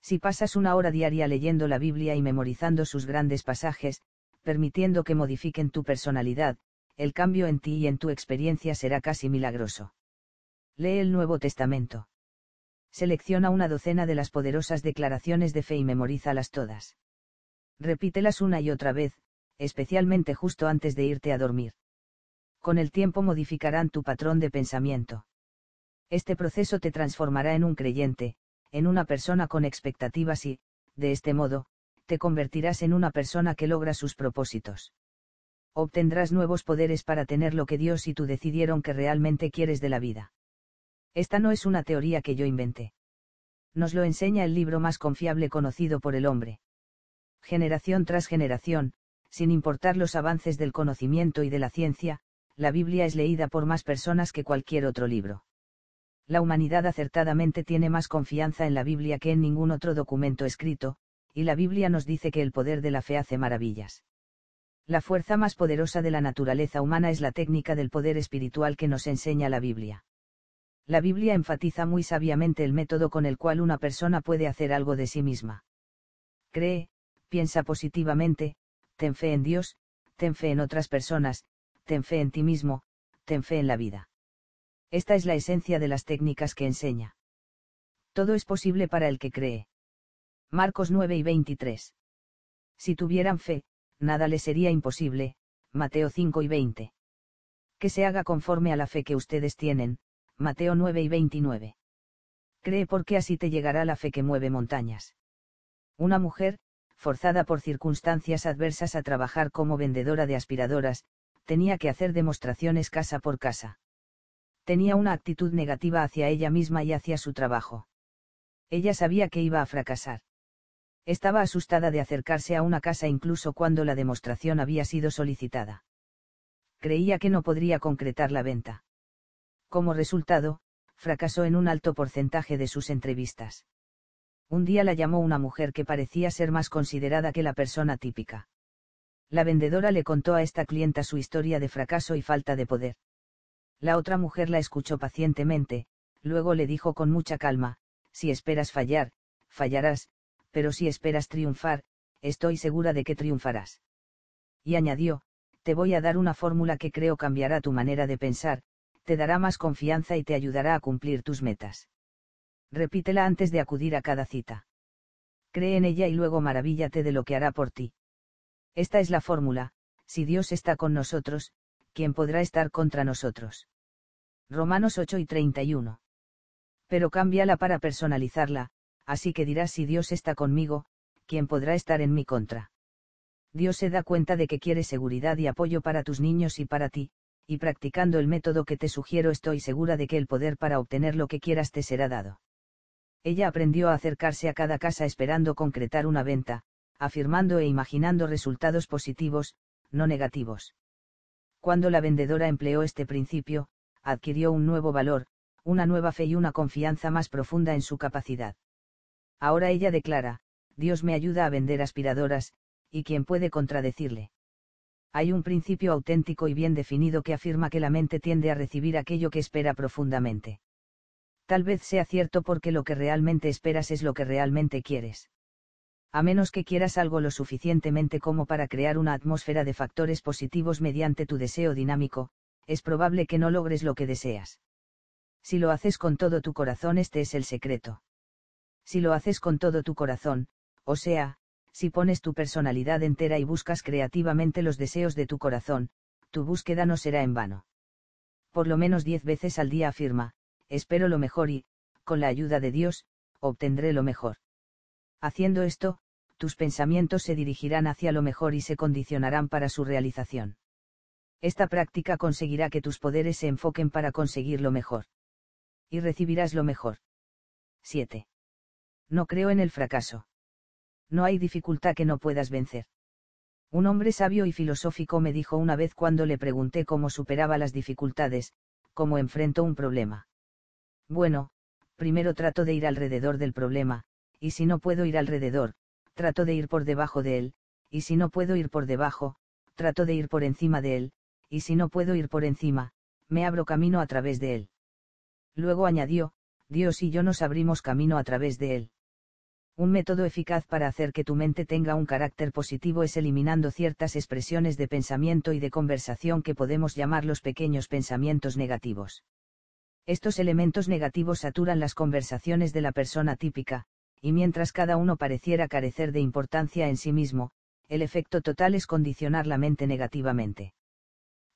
Si pasas una hora diaria leyendo la Biblia y memorizando sus grandes pasajes, permitiendo que modifiquen tu personalidad, el cambio en ti y en tu experiencia será casi milagroso. Lee el Nuevo Testamento. Selecciona una docena de las poderosas declaraciones de fe y memorízalas todas. Repítelas una y otra vez, especialmente justo antes de irte a dormir. Con el tiempo modificarán tu patrón de pensamiento. Este proceso te transformará en un creyente, en una persona con expectativas y, de este modo, te convertirás en una persona que logra sus propósitos. Obtendrás nuevos poderes para tener lo que Dios y tú decidieron que realmente quieres de la vida. Esta no es una teoría que yo inventé. Nos lo enseña el libro más confiable conocido por el hombre. Generación tras generación, sin importar los avances del conocimiento y de la ciencia, la Biblia es leída por más personas que cualquier otro libro la humanidad acertadamente tiene más confianza en la Biblia que en ningún otro documento escrito, y la Biblia nos dice que el poder de la fe hace maravillas. La fuerza más poderosa de la naturaleza humana es la técnica del poder espiritual que nos enseña la Biblia. La Biblia enfatiza muy sabiamente el método con el cual una persona puede hacer algo de sí misma. Cree, piensa positivamente, ten fe en Dios, ten fe en otras personas, ten fe en ti mismo, ten fe en la vida. Esta es la esencia de las técnicas que enseña. Todo es posible para el que cree. Marcos 9 y 23. Si tuvieran fe, nada les sería imposible, Mateo 5 y 20. Que se haga conforme a la fe que ustedes tienen, Mateo 9 y 29. Cree porque así te llegará la fe que mueve montañas. Una mujer, forzada por circunstancias adversas a trabajar como vendedora de aspiradoras, tenía que hacer demostraciones casa por casa. Tenía una actitud negativa hacia ella misma y hacia su trabajo. Ella sabía que iba a fracasar. Estaba asustada de acercarse a una casa incluso cuando la demostración había sido solicitada. Creía que no podría concretar la venta. Como resultado, fracasó en un alto porcentaje de sus entrevistas. Un día la llamó una mujer que parecía ser más considerada que la persona típica. La vendedora le contó a esta clienta su historia de fracaso y falta de poder. La otra mujer la escuchó pacientemente, luego le dijo con mucha calma, si esperas fallar, fallarás, pero si esperas triunfar, estoy segura de que triunfarás. Y añadió, te voy a dar una fórmula que creo cambiará tu manera de pensar, te dará más confianza y te ayudará a cumplir tus metas. Repítela antes de acudir a cada cita. Cree en ella y luego maravíllate de lo que hará por ti. Esta es la fórmula, si Dios está con nosotros, ¿quién podrá estar contra nosotros? Romanos 8 y 31. Pero cámbiala para personalizarla, así que dirás si Dios está conmigo, ¿quién podrá estar en mi contra? Dios se da cuenta de que quiere seguridad y apoyo para tus niños y para ti, y practicando el método que te sugiero estoy segura de que el poder para obtener lo que quieras te será dado. Ella aprendió a acercarse a cada casa esperando concretar una venta, afirmando e imaginando resultados positivos, no negativos. Cuando la vendedora empleó este principio, adquirió un nuevo valor, una nueva fe y una confianza más profunda en su capacidad. Ahora ella declara, Dios me ayuda a vender aspiradoras, y quién puede contradecirle. Hay un principio auténtico y bien definido que afirma que la mente tiende a recibir aquello que espera profundamente. Tal vez sea cierto porque lo que realmente esperas es lo que realmente quieres. A menos que quieras algo lo suficientemente como para crear una atmósfera de factores positivos mediante tu deseo dinámico, es probable que no logres lo que deseas. Si lo haces con todo tu corazón, este es el secreto si lo haces con todo tu corazón, o sea, si pones tu personalidad entera y buscas creativamente los deseos de tu corazón, tu búsqueda no será en vano. Por lo menos diez veces al día afirma, espero lo mejor y, con la ayuda de Dios, obtendré lo mejor. Haciendo esto, tus pensamientos se dirigirán hacia lo mejor y se condicionarán para su realización. Esta práctica conseguirá que tus poderes se enfoquen para conseguir lo mejor. Y recibirás lo mejor. 7. No creo en el fracaso. No hay dificultad que no puedas vencer. Un hombre sabio y filosófico me dijo una vez cuando le pregunté cómo superaba las dificultades, cómo enfrento un problema. Bueno, primero trato de ir alrededor del problema, y si no puedo ir alrededor, trato de ir por debajo de él, y si no puedo ir por debajo, trato de ir por encima de él, y si no puedo ir por encima, me abro camino a través de él. Luego añadió, Dios y yo nos abrimos camino a través de él. Un método eficaz para hacer que tu mente tenga un carácter positivo es eliminando ciertas expresiones de pensamiento y de conversación que podemos llamar los pequeños pensamientos negativos. Estos elementos negativos saturan las conversaciones de la persona típica, y mientras cada uno pareciera carecer de importancia en sí mismo, el efecto total es condicionar la mente negativamente.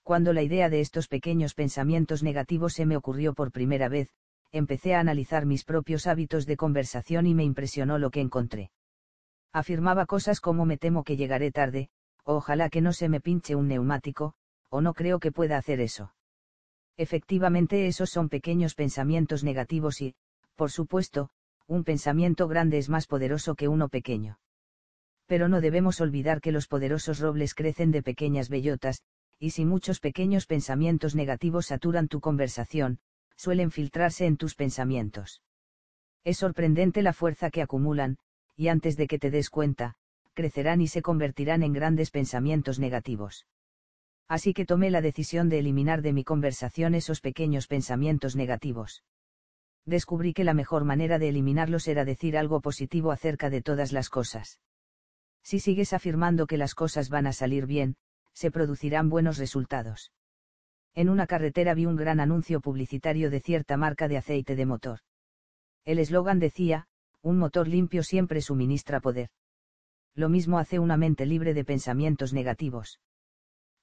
Cuando la idea de estos pequeños pensamientos negativos se me ocurrió por primera vez, empecé a analizar mis propios hábitos de conversación y me impresionó lo que encontré. Afirmaba cosas como me temo que llegaré tarde, o ojalá que no se me pinche un neumático, o no creo que pueda hacer eso. Efectivamente esos son pequeños pensamientos negativos y, por supuesto, un pensamiento grande es más poderoso que uno pequeño. Pero no debemos olvidar que los poderosos robles crecen de pequeñas bellotas, y si muchos pequeños pensamientos negativos saturan tu conversación, suelen filtrarse en tus pensamientos. Es sorprendente la fuerza que acumulan, y antes de que te des cuenta, crecerán y se convertirán en grandes pensamientos negativos. Así que tomé la decisión de eliminar de mi conversación esos pequeños pensamientos negativos. Descubrí que la mejor manera de eliminarlos era decir algo positivo acerca de todas las cosas. Si sigues afirmando que las cosas van a salir bien, se producirán buenos resultados. En una carretera vi un gran anuncio publicitario de cierta marca de aceite de motor. El eslogan decía, un motor limpio siempre suministra poder. Lo mismo hace una mente libre de pensamientos negativos.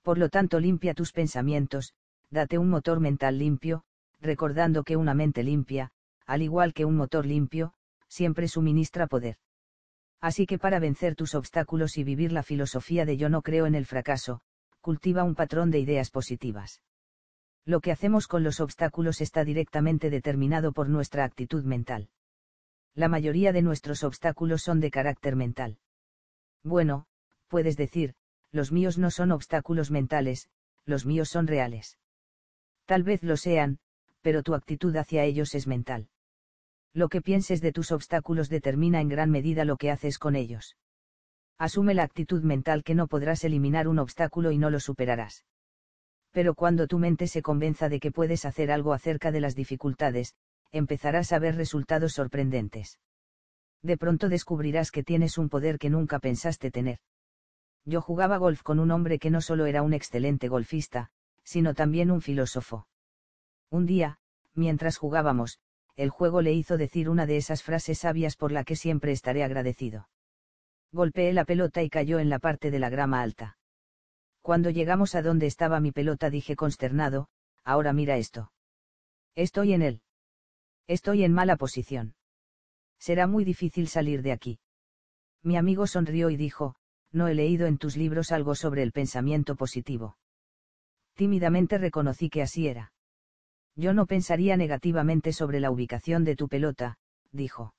Por lo tanto, limpia tus pensamientos, date un motor mental limpio, recordando que una mente limpia, al igual que un motor limpio, siempre suministra poder. Así que para vencer tus obstáculos y vivir la filosofía de yo no creo en el fracaso, cultiva un patrón de ideas positivas. Lo que hacemos con los obstáculos está directamente determinado por nuestra actitud mental. La mayoría de nuestros obstáculos son de carácter mental. Bueno, puedes decir, los míos no son obstáculos mentales, los míos son reales. Tal vez lo sean, pero tu actitud hacia ellos es mental. Lo que pienses de tus obstáculos determina en gran medida lo que haces con ellos. Asume la actitud mental que no podrás eliminar un obstáculo y no lo superarás. Pero cuando tu mente se convenza de que puedes hacer algo acerca de las dificultades, empezarás a ver resultados sorprendentes. De pronto descubrirás que tienes un poder que nunca pensaste tener. Yo jugaba golf con un hombre que no solo era un excelente golfista, sino también un filósofo. Un día, mientras jugábamos, el juego le hizo decir una de esas frases sabias por la que siempre estaré agradecido. Golpeé la pelota y cayó en la parte de la grama alta. Cuando llegamos a donde estaba mi pelota dije consternado, ahora mira esto. Estoy en él. Estoy en mala posición. Será muy difícil salir de aquí. Mi amigo sonrió y dijo, no he leído en tus libros algo sobre el pensamiento positivo. Tímidamente reconocí que así era. Yo no pensaría negativamente sobre la ubicación de tu pelota, dijo.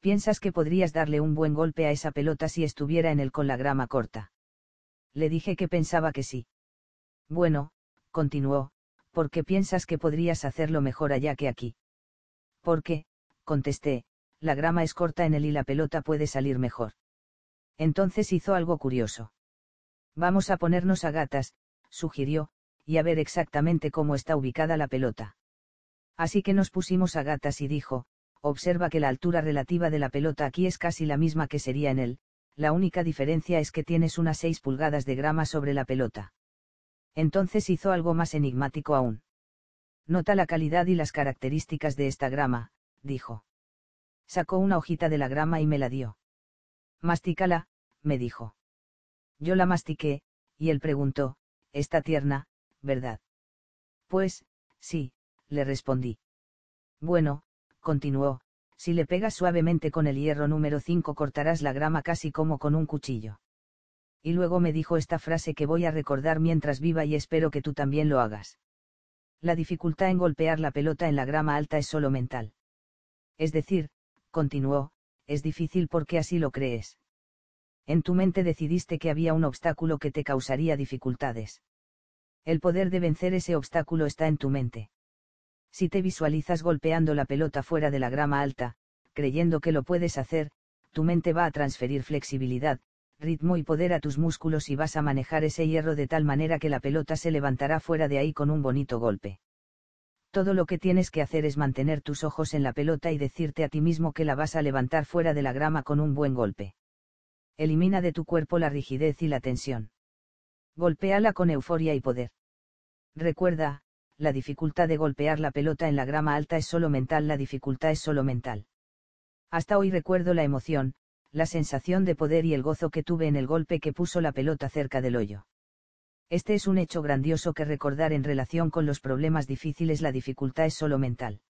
¿Piensas que podrías darle un buen golpe a esa pelota si estuviera en él con la grama corta? Le dije que pensaba que sí. Bueno, continuó, ¿por qué piensas que podrías hacerlo mejor allá que aquí? Porque, contesté, la grama es corta en él y la pelota puede salir mejor. Entonces hizo algo curioso. Vamos a ponernos a gatas, sugirió, y a ver exactamente cómo está ubicada la pelota. Así que nos pusimos a gatas y dijo, observa que la altura relativa de la pelota aquí es casi la misma que sería en él, la única diferencia es que tienes unas 6 pulgadas de grama sobre la pelota. Entonces hizo algo más enigmático aún. Nota la calidad y las características de esta grama, dijo. Sacó una hojita de la grama y me la dio. Mastícala, me dijo. Yo la mastiqué, y él preguntó, ¿está tierna, ¿verdad? Pues, sí, le respondí. Bueno, continuó, si le pegas suavemente con el hierro número 5 cortarás la grama casi como con un cuchillo. Y luego me dijo esta frase que voy a recordar mientras viva y espero que tú también lo hagas. La dificultad en golpear la pelota en la grama alta es solo mental. Es decir, continuó, es difícil porque así lo crees. En tu mente decidiste que había un obstáculo que te causaría dificultades. El poder de vencer ese obstáculo está en tu mente. Si te visualizas golpeando la pelota fuera de la grama alta, creyendo que lo puedes hacer, tu mente va a transferir flexibilidad, ritmo y poder a tus músculos y vas a manejar ese hierro de tal manera que la pelota se levantará fuera de ahí con un bonito golpe. Todo lo que tienes que hacer es mantener tus ojos en la pelota y decirte a ti mismo que la vas a levantar fuera de la grama con un buen golpe. Elimina de tu cuerpo la rigidez y la tensión. Golpéala con euforia y poder. Recuerda, la dificultad de golpear la pelota en la grama alta es solo mental, la dificultad es solo mental. Hasta hoy recuerdo la emoción, la sensación de poder y el gozo que tuve en el golpe que puso la pelota cerca del hoyo. Este es un hecho grandioso que recordar en relación con los problemas difíciles, la dificultad es solo mental.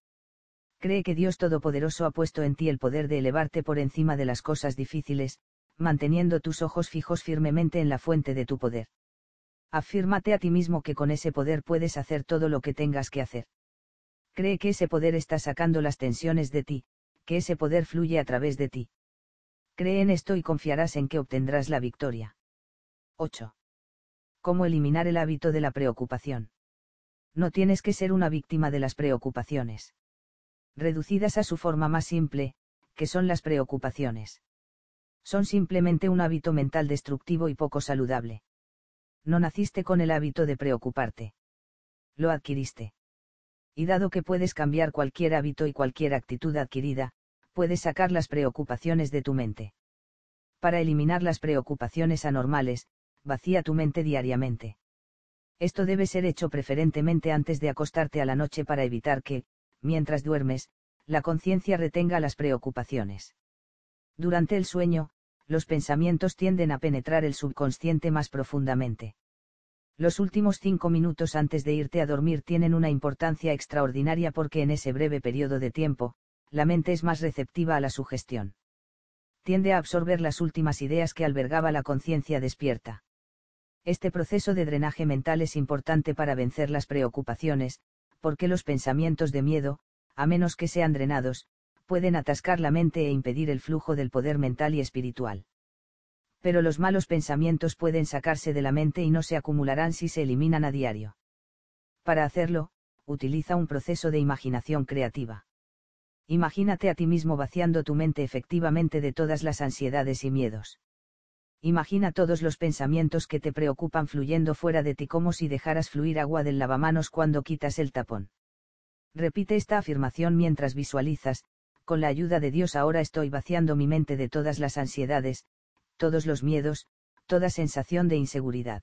Cree que Dios Todopoderoso ha puesto en ti el poder de elevarte por encima de las cosas difíciles, manteniendo tus ojos fijos firmemente en la fuente de tu poder. Afírmate a ti mismo que con ese poder puedes hacer todo lo que tengas que hacer. Cree que ese poder está sacando las tensiones de ti, que ese poder fluye a través de ti. Cree en esto y confiarás en que obtendrás la victoria. 8. ¿Cómo eliminar el hábito de la preocupación? No tienes que ser una víctima de las preocupaciones. Reducidas a su forma más simple, que son las preocupaciones. Son simplemente un hábito mental destructivo y poco saludable no naciste con el hábito de preocuparte. Lo adquiriste. Y dado que puedes cambiar cualquier hábito y cualquier actitud adquirida, puedes sacar las preocupaciones de tu mente. Para eliminar las preocupaciones anormales, vacía tu mente diariamente. Esto debe ser hecho preferentemente antes de acostarte a la noche para evitar que, mientras duermes, la conciencia retenga las preocupaciones. Durante el sueño, los pensamientos tienden a penetrar el subconsciente más profundamente. Los últimos cinco minutos antes de irte a dormir tienen una importancia extraordinaria porque en ese breve periodo de tiempo, la mente es más receptiva a la sugestión. Tiende a absorber las últimas ideas que albergaba la conciencia despierta. Este proceso de drenaje mental es importante para vencer las preocupaciones, porque los pensamientos de miedo, a menos que sean drenados, pueden atascar la mente e impedir el flujo del poder mental y espiritual. Pero los malos pensamientos pueden sacarse de la mente y no se acumularán si se eliminan a diario. Para hacerlo, utiliza un proceso de imaginación creativa. Imagínate a ti mismo vaciando tu mente efectivamente de todas las ansiedades y miedos. Imagina todos los pensamientos que te preocupan fluyendo fuera de ti como si dejaras fluir agua del lavamanos cuando quitas el tapón. Repite esta afirmación mientras visualizas, con la ayuda de Dios ahora estoy vaciando mi mente de todas las ansiedades, todos los miedos, toda sensación de inseguridad.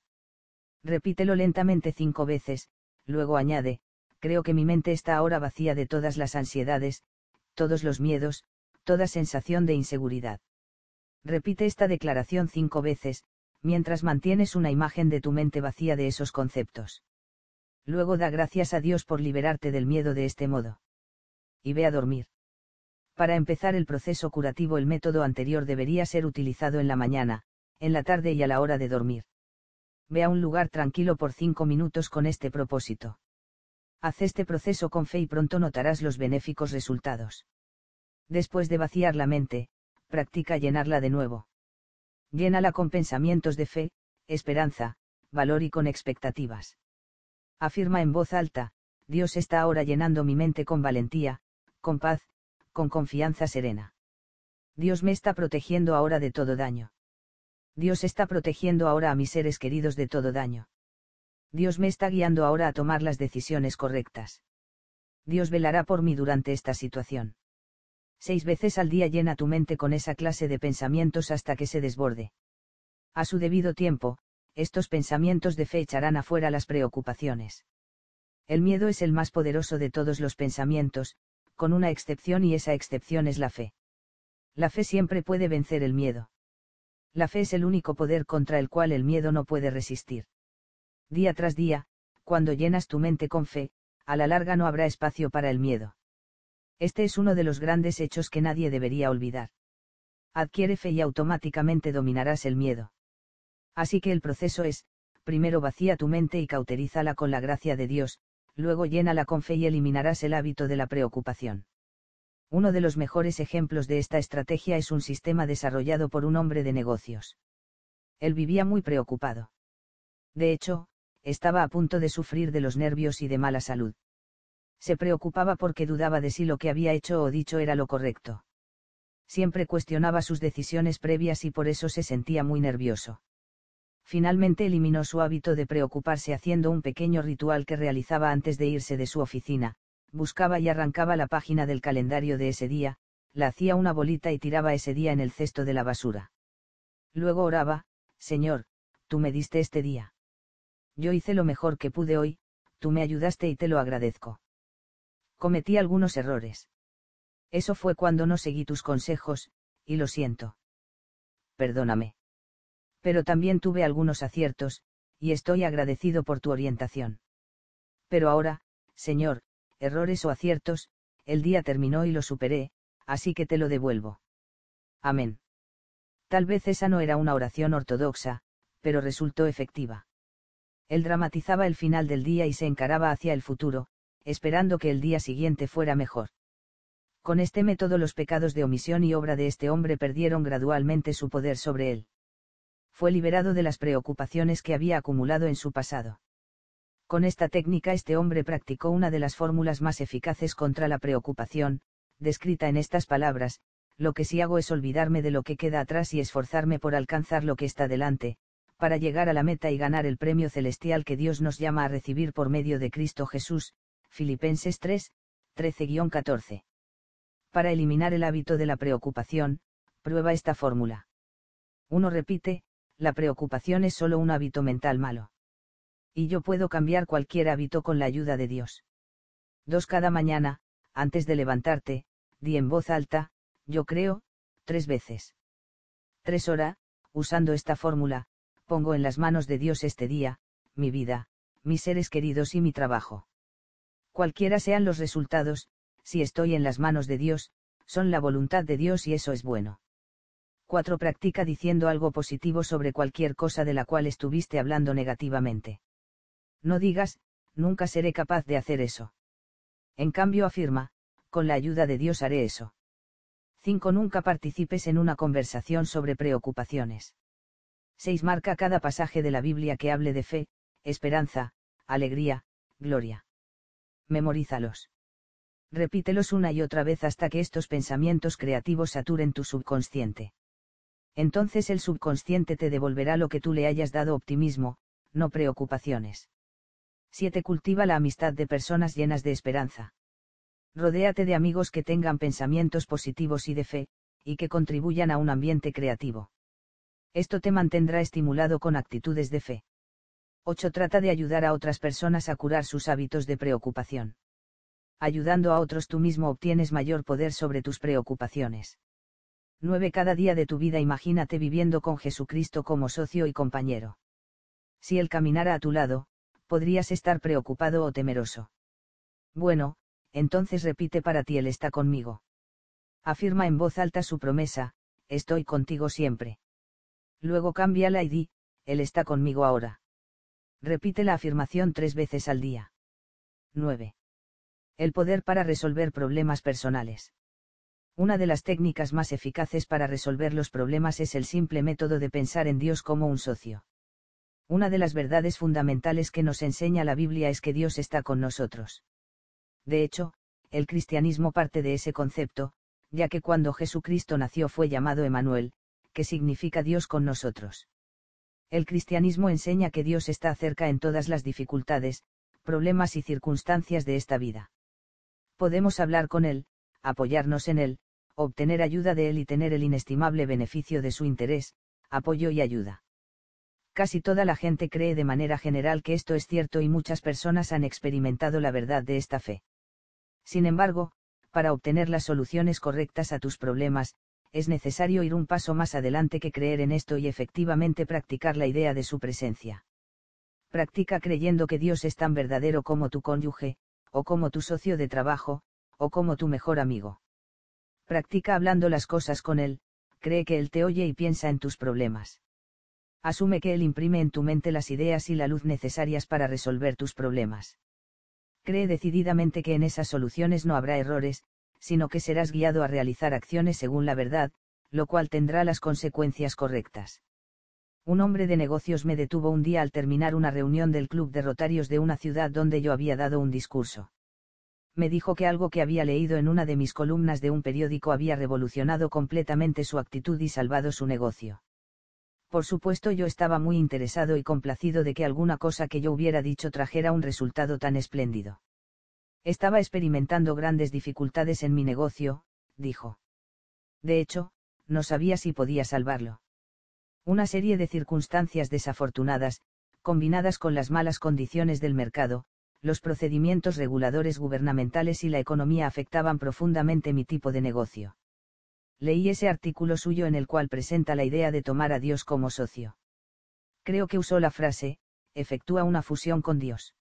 Repítelo lentamente cinco veces, luego añade, creo que mi mente está ahora vacía de todas las ansiedades, todos los miedos, toda sensación de inseguridad. Repite esta declaración cinco veces, mientras mantienes una imagen de tu mente vacía de esos conceptos. Luego da gracias a Dios por liberarte del miedo de este modo. Y ve a dormir. Para empezar el proceso curativo el método anterior debería ser utilizado en la mañana, en la tarde y a la hora de dormir. Ve a un lugar tranquilo por cinco minutos con este propósito. Haz este proceso con fe y pronto notarás los benéficos resultados. Después de vaciar la mente, practica llenarla de nuevo. Llénala con pensamientos de fe, esperanza, valor y con expectativas. Afirma en voz alta, Dios está ahora llenando mi mente con valentía, con paz, con confianza serena. Dios me está protegiendo ahora de todo daño. Dios está protegiendo ahora a mis seres queridos de todo daño. Dios me está guiando ahora a tomar las decisiones correctas. Dios velará por mí durante esta situación. Seis veces al día llena tu mente con esa clase de pensamientos hasta que se desborde. A su debido tiempo, estos pensamientos de fe echarán afuera las preocupaciones. El miedo es el más poderoso de todos los pensamientos, con una excepción y esa excepción es la fe. La fe siempre puede vencer el miedo. La fe es el único poder contra el cual el miedo no puede resistir. Día tras día, cuando llenas tu mente con fe, a la larga no habrá espacio para el miedo. Este es uno de los grandes hechos que nadie debería olvidar. Adquiere fe y automáticamente dominarás el miedo. Así que el proceso es, primero vacía tu mente y cauterízala con la gracia de Dios, luego llénala con fe y eliminarás el hábito de la preocupación. Uno de los mejores ejemplos de esta estrategia es un sistema desarrollado por un hombre de negocios. Él vivía muy preocupado. De hecho, estaba a punto de sufrir de los nervios y de mala salud se preocupaba porque dudaba de si lo que había hecho o dicho era lo correcto. Siempre cuestionaba sus decisiones previas y por eso se sentía muy nervioso. Finalmente eliminó su hábito de preocuparse haciendo un pequeño ritual que realizaba antes de irse de su oficina, buscaba y arrancaba la página del calendario de ese día, la hacía una bolita y tiraba ese día en el cesto de la basura. Luego oraba, Señor, tú me diste este día. Yo hice lo mejor que pude hoy, tú me ayudaste y te lo agradezco. Cometí algunos errores. Eso fue cuando no seguí tus consejos, y lo siento. Perdóname. Pero también tuve algunos aciertos, y estoy agradecido por tu orientación. Pero ahora, Señor, errores o aciertos, el día terminó y lo superé, así que te lo devuelvo. Amén. Tal vez esa no era una oración ortodoxa, pero resultó efectiva. Él dramatizaba el final del día y se encaraba hacia el futuro, esperando que el día siguiente fuera mejor. Con este método los pecados de omisión y obra de este hombre perdieron gradualmente su poder sobre él. Fue liberado de las preocupaciones que había acumulado en su pasado. Con esta técnica este hombre practicó una de las fórmulas más eficaces contra la preocupación, descrita en estas palabras, lo que sí hago es olvidarme de lo que queda atrás y esforzarme por alcanzar lo que está delante, para llegar a la meta y ganar el premio celestial que Dios nos llama a recibir por medio de Cristo Jesús, Filipenses 3, 13-14. Para eliminar el hábito de la preocupación, prueba esta fórmula. Uno repite, la preocupación es solo un hábito mental malo. Y yo puedo cambiar cualquier hábito con la ayuda de Dios. 2. Cada mañana, antes de levantarte, di en voz alta, yo creo, tres veces. 3. Hora, usando esta fórmula, pongo en las manos de Dios este día, mi vida, mis seres queridos y mi trabajo. Cualquiera sean los resultados, si estoy en las manos de Dios, son la voluntad de Dios y eso es bueno. 4. Practica diciendo algo positivo sobre cualquier cosa de la cual estuviste hablando negativamente. No digas, nunca seré capaz de hacer eso. En cambio afirma, con la ayuda de Dios haré eso. 5. Nunca participes en una conversación sobre preocupaciones. 6. Marca cada pasaje de la Biblia que hable de fe, esperanza, alegría, gloria. Memorízalos. Repítelos una y otra vez hasta que estos pensamientos creativos saturen tu subconsciente. Entonces el subconsciente te devolverá lo que tú le hayas dado optimismo, no preocupaciones. 7. Cultiva la amistad de personas llenas de esperanza. Rodéate de amigos que tengan pensamientos positivos y de fe, y que contribuyan a un ambiente creativo. Esto te mantendrá estimulado con actitudes de fe. 8. Trata de ayudar a otras personas a curar sus hábitos de preocupación. Ayudando a otros tú mismo obtienes mayor poder sobre tus preocupaciones. 9. Cada día de tu vida imagínate viviendo con Jesucristo como socio y compañero. Si Él caminara a tu lado, podrías estar preocupado o temeroso. Bueno, entonces repite para ti Él está conmigo. Afirma en voz alta su promesa, estoy contigo siempre. Luego cámbiala y di, Él está conmigo ahora. Repite la afirmación tres veces al día. 9. El poder para resolver problemas personales. Una de las técnicas más eficaces para resolver los problemas es el simple método de pensar en Dios como un socio. Una de las verdades fundamentales que nos enseña la Biblia es que Dios está con nosotros. De hecho, el cristianismo parte de ese concepto, ya que cuando Jesucristo nació fue llamado Emanuel, que significa Dios con nosotros. El cristianismo enseña que Dios está cerca en todas las dificultades, problemas y circunstancias de esta vida. Podemos hablar con Él, apoyarnos en Él, obtener ayuda de Él y tener el inestimable beneficio de su interés, apoyo y ayuda. Casi toda la gente cree de manera general que esto es cierto y muchas personas han experimentado la verdad de esta fe. Sin embargo, para obtener las soluciones correctas a tus problemas, es necesario ir un paso más adelante que creer en esto y efectivamente practicar la idea de su presencia. Practica creyendo que Dios es tan verdadero como tu cónyuge, o como tu socio de trabajo, o como tu mejor amigo. Practica hablando las cosas con Él, cree que Él te oye y piensa en tus problemas. Asume que Él imprime en tu mente las ideas y la luz necesarias para resolver tus problemas cree decididamente que en esas soluciones no habrá errores, sino que serás guiado a realizar acciones según la verdad, lo cual tendrá las consecuencias correctas. Un hombre de negocios me detuvo un día al terminar una reunión del club de rotarios de una ciudad donde yo había dado un discurso. Me dijo que algo que había leído en una de mis columnas de un periódico había revolucionado completamente su actitud y salvado su negocio. Por supuesto yo estaba muy interesado y complacido de que alguna cosa que yo hubiera dicho trajera un resultado tan espléndido. Estaba experimentando grandes dificultades en mi negocio, dijo. De hecho, no sabía si podía salvarlo. Una serie de circunstancias desafortunadas, combinadas con las malas condiciones del mercado, los procedimientos reguladores gubernamentales y la economía afectaban profundamente mi tipo de negocio leí ese artículo suyo en el cual presenta la idea de tomar a Dios como socio. Creo que usó la frase, efectúa una fusión con Dios.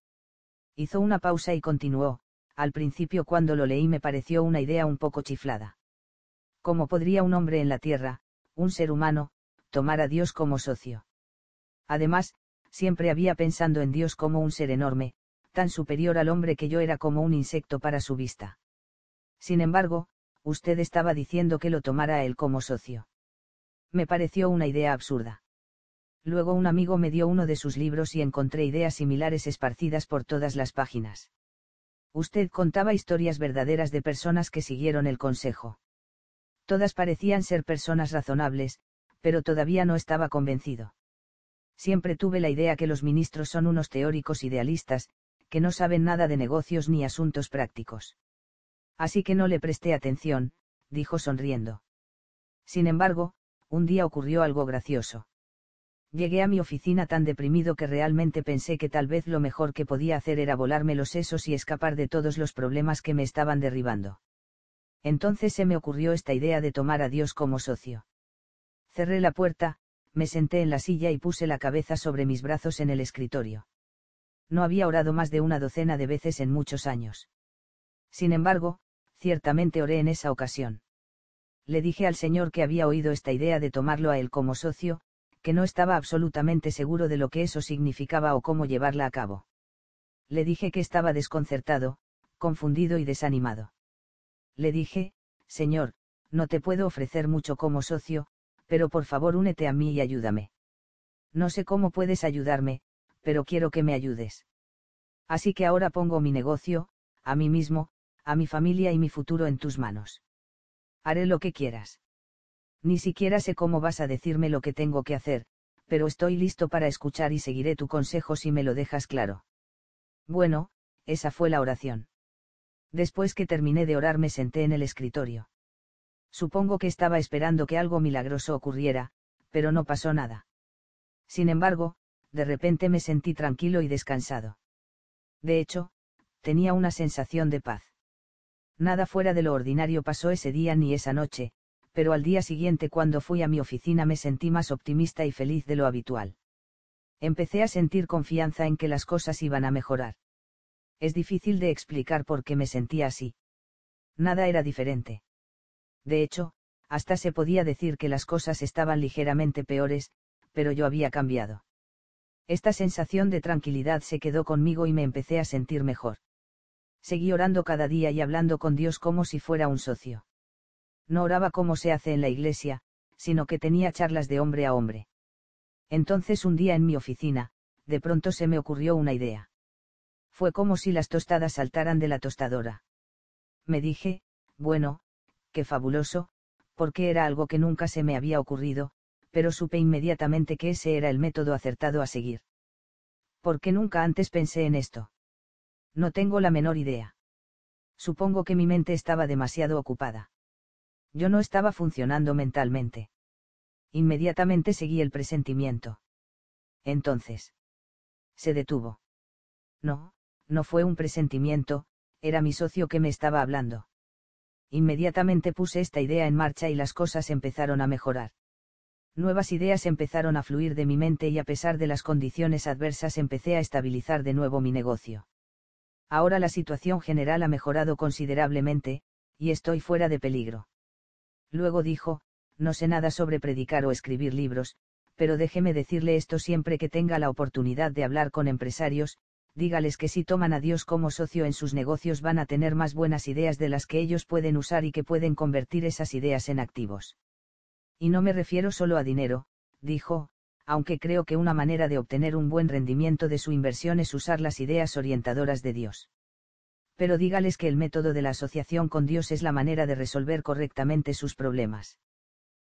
Hizo una pausa y continuó, al principio cuando lo leí me pareció una idea un poco chiflada. ¿Cómo podría un hombre en la tierra, un ser humano, tomar a Dios como socio? Además, siempre había pensando en Dios como un ser enorme, tan superior al hombre que yo era como un insecto para su vista. Sin embargo, usted estaba diciendo que lo tomara a él como socio. Me pareció una idea absurda. Luego un amigo me dio uno de sus libros y encontré ideas similares esparcidas por todas las páginas. Usted contaba historias verdaderas de personas que siguieron el consejo. Todas parecían ser personas razonables, pero todavía no estaba convencido. Siempre tuve la idea que los ministros son unos teóricos idealistas, que no saben nada de negocios ni asuntos prácticos. Así que no le presté atención, dijo sonriendo. Sin embargo, un día ocurrió algo gracioso. Llegué a mi oficina tan deprimido que realmente pensé que tal vez lo mejor que podía hacer era volarme los sesos y escapar de todos los problemas que me estaban derribando. Entonces se me ocurrió esta idea de tomar a Dios como socio. Cerré la puerta, me senté en la silla y puse la cabeza sobre mis brazos en el escritorio. No había orado más de una docena de veces en muchos años. Sin embargo, ciertamente oré en esa ocasión. Le dije al Señor que había oído esta idea de tomarlo a él como socio, que no estaba absolutamente seguro de lo que eso significaba o cómo llevarla a cabo. Le dije que estaba desconcertado, confundido y desanimado. Le dije, Señor, no te puedo ofrecer mucho como socio, pero por favor únete a mí y ayúdame. No sé cómo puedes ayudarme, pero quiero que me ayudes. Así que ahora pongo mi negocio, a mí mismo, a mi familia y mi futuro en tus manos. Haré lo que quieras. Ni siquiera sé cómo vas a decirme lo que tengo que hacer, pero estoy listo para escuchar y seguiré tu consejo si me lo dejas claro. Bueno, esa fue la oración. Después que terminé de orar me senté en el escritorio. Supongo que estaba esperando que algo milagroso ocurriera, pero no pasó nada. Sin embargo, de repente me sentí tranquilo y descansado. De hecho, tenía una sensación de paz. Nada fuera de lo ordinario pasó ese día ni esa noche, pero al día siguiente cuando fui a mi oficina me sentí más optimista y feliz de lo habitual. Empecé a sentir confianza en que las cosas iban a mejorar. Es difícil de explicar por qué me sentía así. Nada era diferente. De hecho, hasta se podía decir que las cosas estaban ligeramente peores, pero yo había cambiado. Esta sensación de tranquilidad se quedó conmigo y me empecé a sentir mejor. Seguí orando cada día y hablando con Dios como si fuera un socio no oraba como se hace en la iglesia, sino que tenía charlas de hombre a hombre. Entonces un día en mi oficina, de pronto se me ocurrió una idea. Fue como si las tostadas saltaran de la tostadora. Me dije, bueno, qué fabuloso, porque era algo que nunca se me había ocurrido, pero supe inmediatamente que ese era el método acertado a seguir. ¿Por qué nunca antes pensé en esto? No tengo la menor idea. Supongo que mi mente estaba demasiado ocupada. Yo no estaba funcionando mentalmente. Inmediatamente seguí el presentimiento. Entonces. Se detuvo. No, no fue un presentimiento, era mi socio que me estaba hablando. Inmediatamente puse esta idea en marcha y las cosas empezaron a mejorar. Nuevas ideas empezaron a fluir de mi mente y a pesar de las condiciones adversas empecé a estabilizar de nuevo mi negocio. Ahora la situación general ha mejorado considerablemente, y estoy fuera de peligro. Luego dijo, no sé nada sobre predicar o escribir libros, pero déjeme decirle esto siempre que tenga la oportunidad de hablar con empresarios, dígales que si toman a Dios como socio en sus negocios van a tener más buenas ideas de las que ellos pueden usar y que pueden convertir esas ideas en activos. Y no me refiero solo a dinero, dijo, aunque creo que una manera de obtener un buen rendimiento de su inversión es usar las ideas orientadoras de Dios pero dígales que el método de la asociación con Dios es la manera de resolver correctamente sus problemas.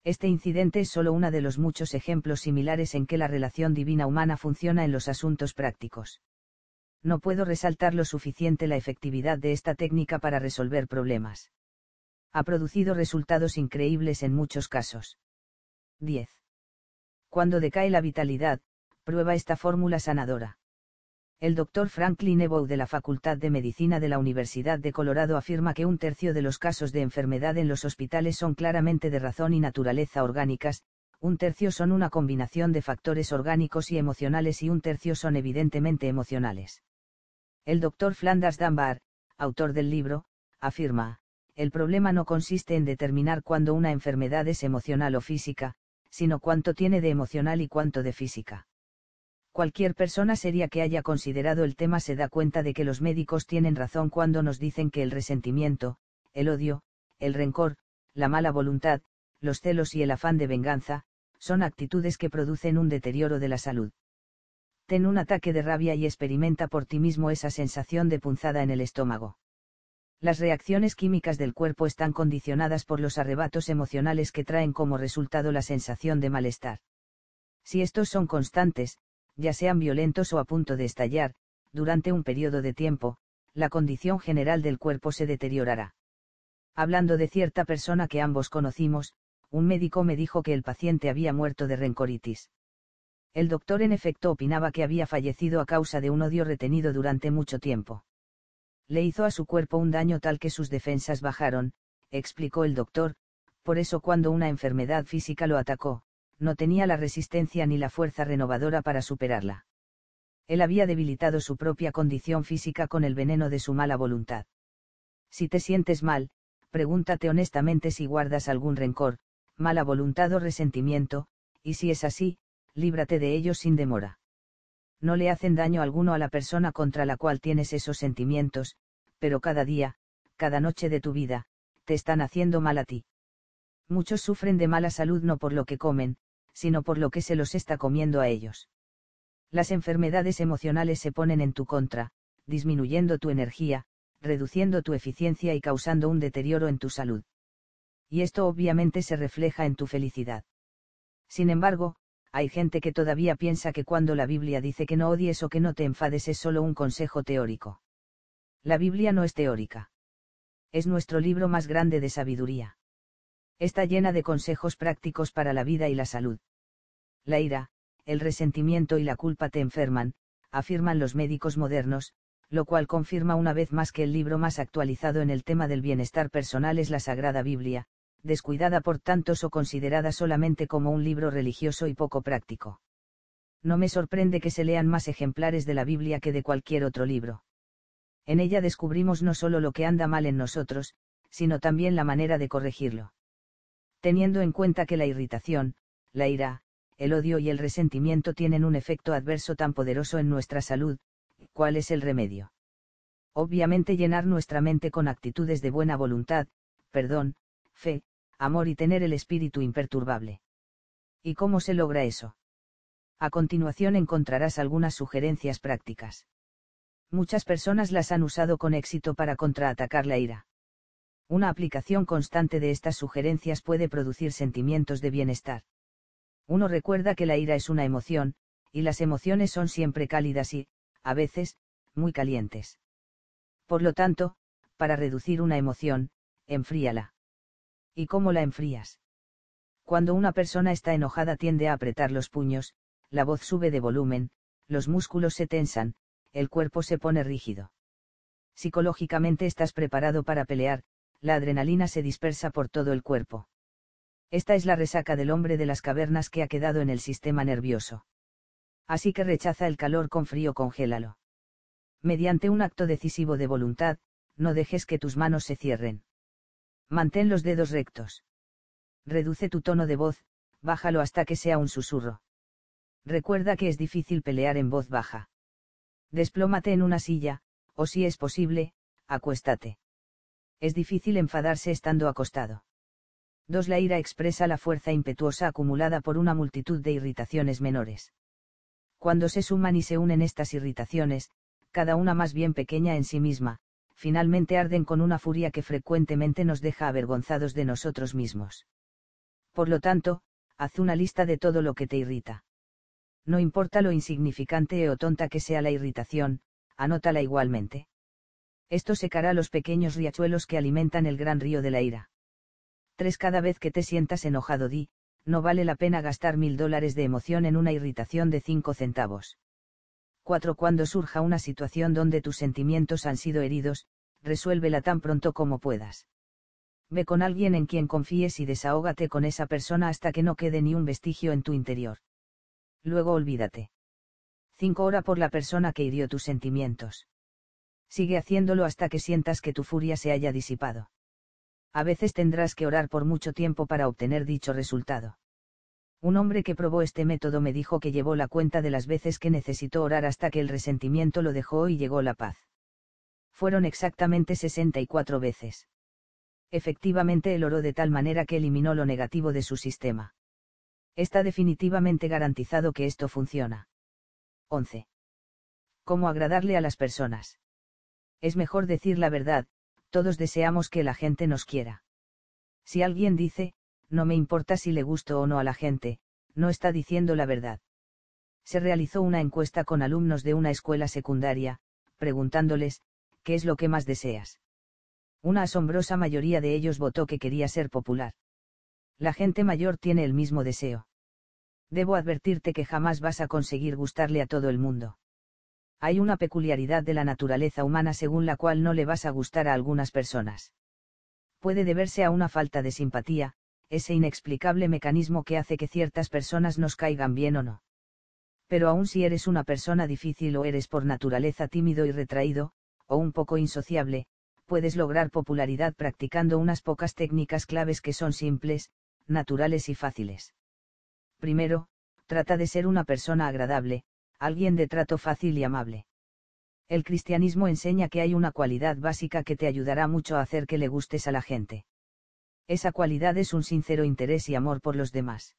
Este incidente es solo uno de los muchos ejemplos similares en que la relación divina humana funciona en los asuntos prácticos. No puedo resaltar lo suficiente la efectividad de esta técnica para resolver problemas. Ha producido resultados increíbles en muchos casos. 10. Cuando decae la vitalidad, prueba esta fórmula sanadora. El doctor Franklin Ebow de la Facultad de Medicina de la Universidad de Colorado afirma que un tercio de los casos de enfermedad en los hospitales son claramente de razón y naturaleza orgánicas, un tercio son una combinación de factores orgánicos y emocionales y un tercio son evidentemente emocionales. El doctor Flanders Dunbar, autor del libro, afirma, el problema no consiste en determinar cuándo una enfermedad es emocional o física, sino cuánto tiene de emocional y cuánto de física. Cualquier persona seria que haya considerado el tema se da cuenta de que los médicos tienen razón cuando nos dicen que el resentimiento, el odio, el rencor, la mala voluntad, los celos y el afán de venganza, son actitudes que producen un deterioro de la salud. Ten un ataque de rabia y experimenta por ti mismo esa sensación de punzada en el estómago. Las reacciones químicas del cuerpo están condicionadas por los arrebatos emocionales que traen como resultado la sensación de malestar. Si estos son constantes, ya sean violentos o a punto de estallar, durante un periodo de tiempo, la condición general del cuerpo se deteriorará. Hablando de cierta persona que ambos conocimos, un médico me dijo que el paciente había muerto de rencoritis. El doctor en efecto opinaba que había fallecido a causa de un odio retenido durante mucho tiempo. Le hizo a su cuerpo un daño tal que sus defensas bajaron, explicó el doctor, por eso cuando una enfermedad física lo atacó, no tenía la resistencia ni la fuerza renovadora para superarla. Él había debilitado su propia condición física con el veneno de su mala voluntad. Si te sientes mal, pregúntate honestamente si guardas algún rencor, mala voluntad o resentimiento, y si es así, líbrate de ellos sin demora. No le hacen daño alguno a la persona contra la cual tienes esos sentimientos, pero cada día, cada noche de tu vida, te están haciendo mal a ti. Muchos sufren de mala salud no por lo que comen, sino por lo que se los está comiendo a ellos. Las enfermedades emocionales se ponen en tu contra, disminuyendo tu energía, reduciendo tu eficiencia y causando un deterioro en tu salud. Y esto obviamente se refleja en tu felicidad. Sin embargo, hay gente que todavía piensa que cuando la Biblia dice que no odies o que no te enfades es solo un consejo teórico. La Biblia no es teórica. Es nuestro libro más grande de sabiduría. Está llena de consejos prácticos para la vida y la salud. La ira, el resentimiento y la culpa te enferman, afirman los médicos modernos, lo cual confirma una vez más que el libro más actualizado en el tema del bienestar personal es la Sagrada Biblia, descuidada por tantos o considerada solamente como un libro religioso y poco práctico. No me sorprende que se lean más ejemplares de la Biblia que de cualquier otro libro. En ella descubrimos no solo lo que anda mal en nosotros, sino también la manera de corregirlo. Teniendo en cuenta que la irritación, la ira, el odio y el resentimiento tienen un efecto adverso tan poderoso en nuestra salud, ¿cuál es el remedio? Obviamente llenar nuestra mente con actitudes de buena voluntad, perdón, fe, amor y tener el espíritu imperturbable. ¿Y cómo se logra eso? A continuación encontrarás algunas sugerencias prácticas. Muchas personas las han usado con éxito para contraatacar la ira. Una aplicación constante de estas sugerencias puede producir sentimientos de bienestar. Uno recuerda que la ira es una emoción, y las emociones son siempre cálidas y, a veces, muy calientes. Por lo tanto, para reducir una emoción, enfríala. ¿Y cómo la enfrías? Cuando una persona está enojada tiende a apretar los puños, la voz sube de volumen, los músculos se tensan, el cuerpo se pone rígido. Psicológicamente estás preparado para pelear, la adrenalina se dispersa por todo el cuerpo. Esta es la resaca del hombre de las cavernas que ha quedado en el sistema nervioso. Así que rechaza el calor con frío, congélalo. Mediante un acto decisivo de voluntad, no dejes que tus manos se cierren. Mantén los dedos rectos. Reduce tu tono de voz, bájalo hasta que sea un susurro. Recuerda que es difícil pelear en voz baja. Desplómate en una silla, o si es posible, acuéstate. Es difícil enfadarse estando acostado. 2. La ira expresa la fuerza impetuosa acumulada por una multitud de irritaciones menores. Cuando se suman y se unen estas irritaciones, cada una más bien pequeña en sí misma, finalmente arden con una furia que frecuentemente nos deja avergonzados de nosotros mismos. Por lo tanto, haz una lista de todo lo que te irrita. No importa lo insignificante o tonta que sea la irritación, anótala igualmente. Esto secará los pequeños riachuelos que alimentan el gran río de la ira. 3. Cada vez que te sientas enojado di, no vale la pena gastar mil dólares de emoción en una irritación de cinco centavos. 4. Cuando surja una situación donde tus sentimientos han sido heridos, resuélvela tan pronto como puedas. Ve con alguien en quien confíes y desahógate con esa persona hasta que no quede ni un vestigio en tu interior. Luego olvídate. 5. Hora por la persona que hirió tus sentimientos. Sigue haciéndolo hasta que sientas que tu furia se haya disipado a veces tendrás que orar por mucho tiempo para obtener dicho resultado. Un hombre que probó este método me dijo que llevó la cuenta de las veces que necesitó orar hasta que el resentimiento lo dejó y llegó la paz. Fueron exactamente 64 veces. Efectivamente él oró de tal manera que eliminó lo negativo de su sistema. Está definitivamente garantizado que esto funciona. 11. ¿Cómo agradarle a las personas? Es mejor decir la verdad, todos deseamos que la gente nos quiera. Si alguien dice, no me importa si le gusto o no a la gente, no está diciendo la verdad. Se realizó una encuesta con alumnos de una escuela secundaria, preguntándoles, ¿qué es lo que más deseas? Una asombrosa mayoría de ellos votó que quería ser popular. La gente mayor tiene el mismo deseo. Debo advertirte que jamás vas a conseguir gustarle a todo el mundo. Hay una peculiaridad de la naturaleza humana según la cual no le vas a gustar a algunas personas. Puede deberse a una falta de simpatía, ese inexplicable mecanismo que hace que ciertas personas nos caigan bien o no. Pero aun si eres una persona difícil o eres por naturaleza tímido y retraído, o un poco insociable, puedes lograr popularidad practicando unas pocas técnicas claves que son simples, naturales y fáciles. Primero, trata de ser una persona agradable, alguien de trato fácil y amable. El cristianismo enseña que hay una cualidad básica que te ayudará mucho a hacer que le gustes a la gente. Esa cualidad es un sincero interés y amor por los demás.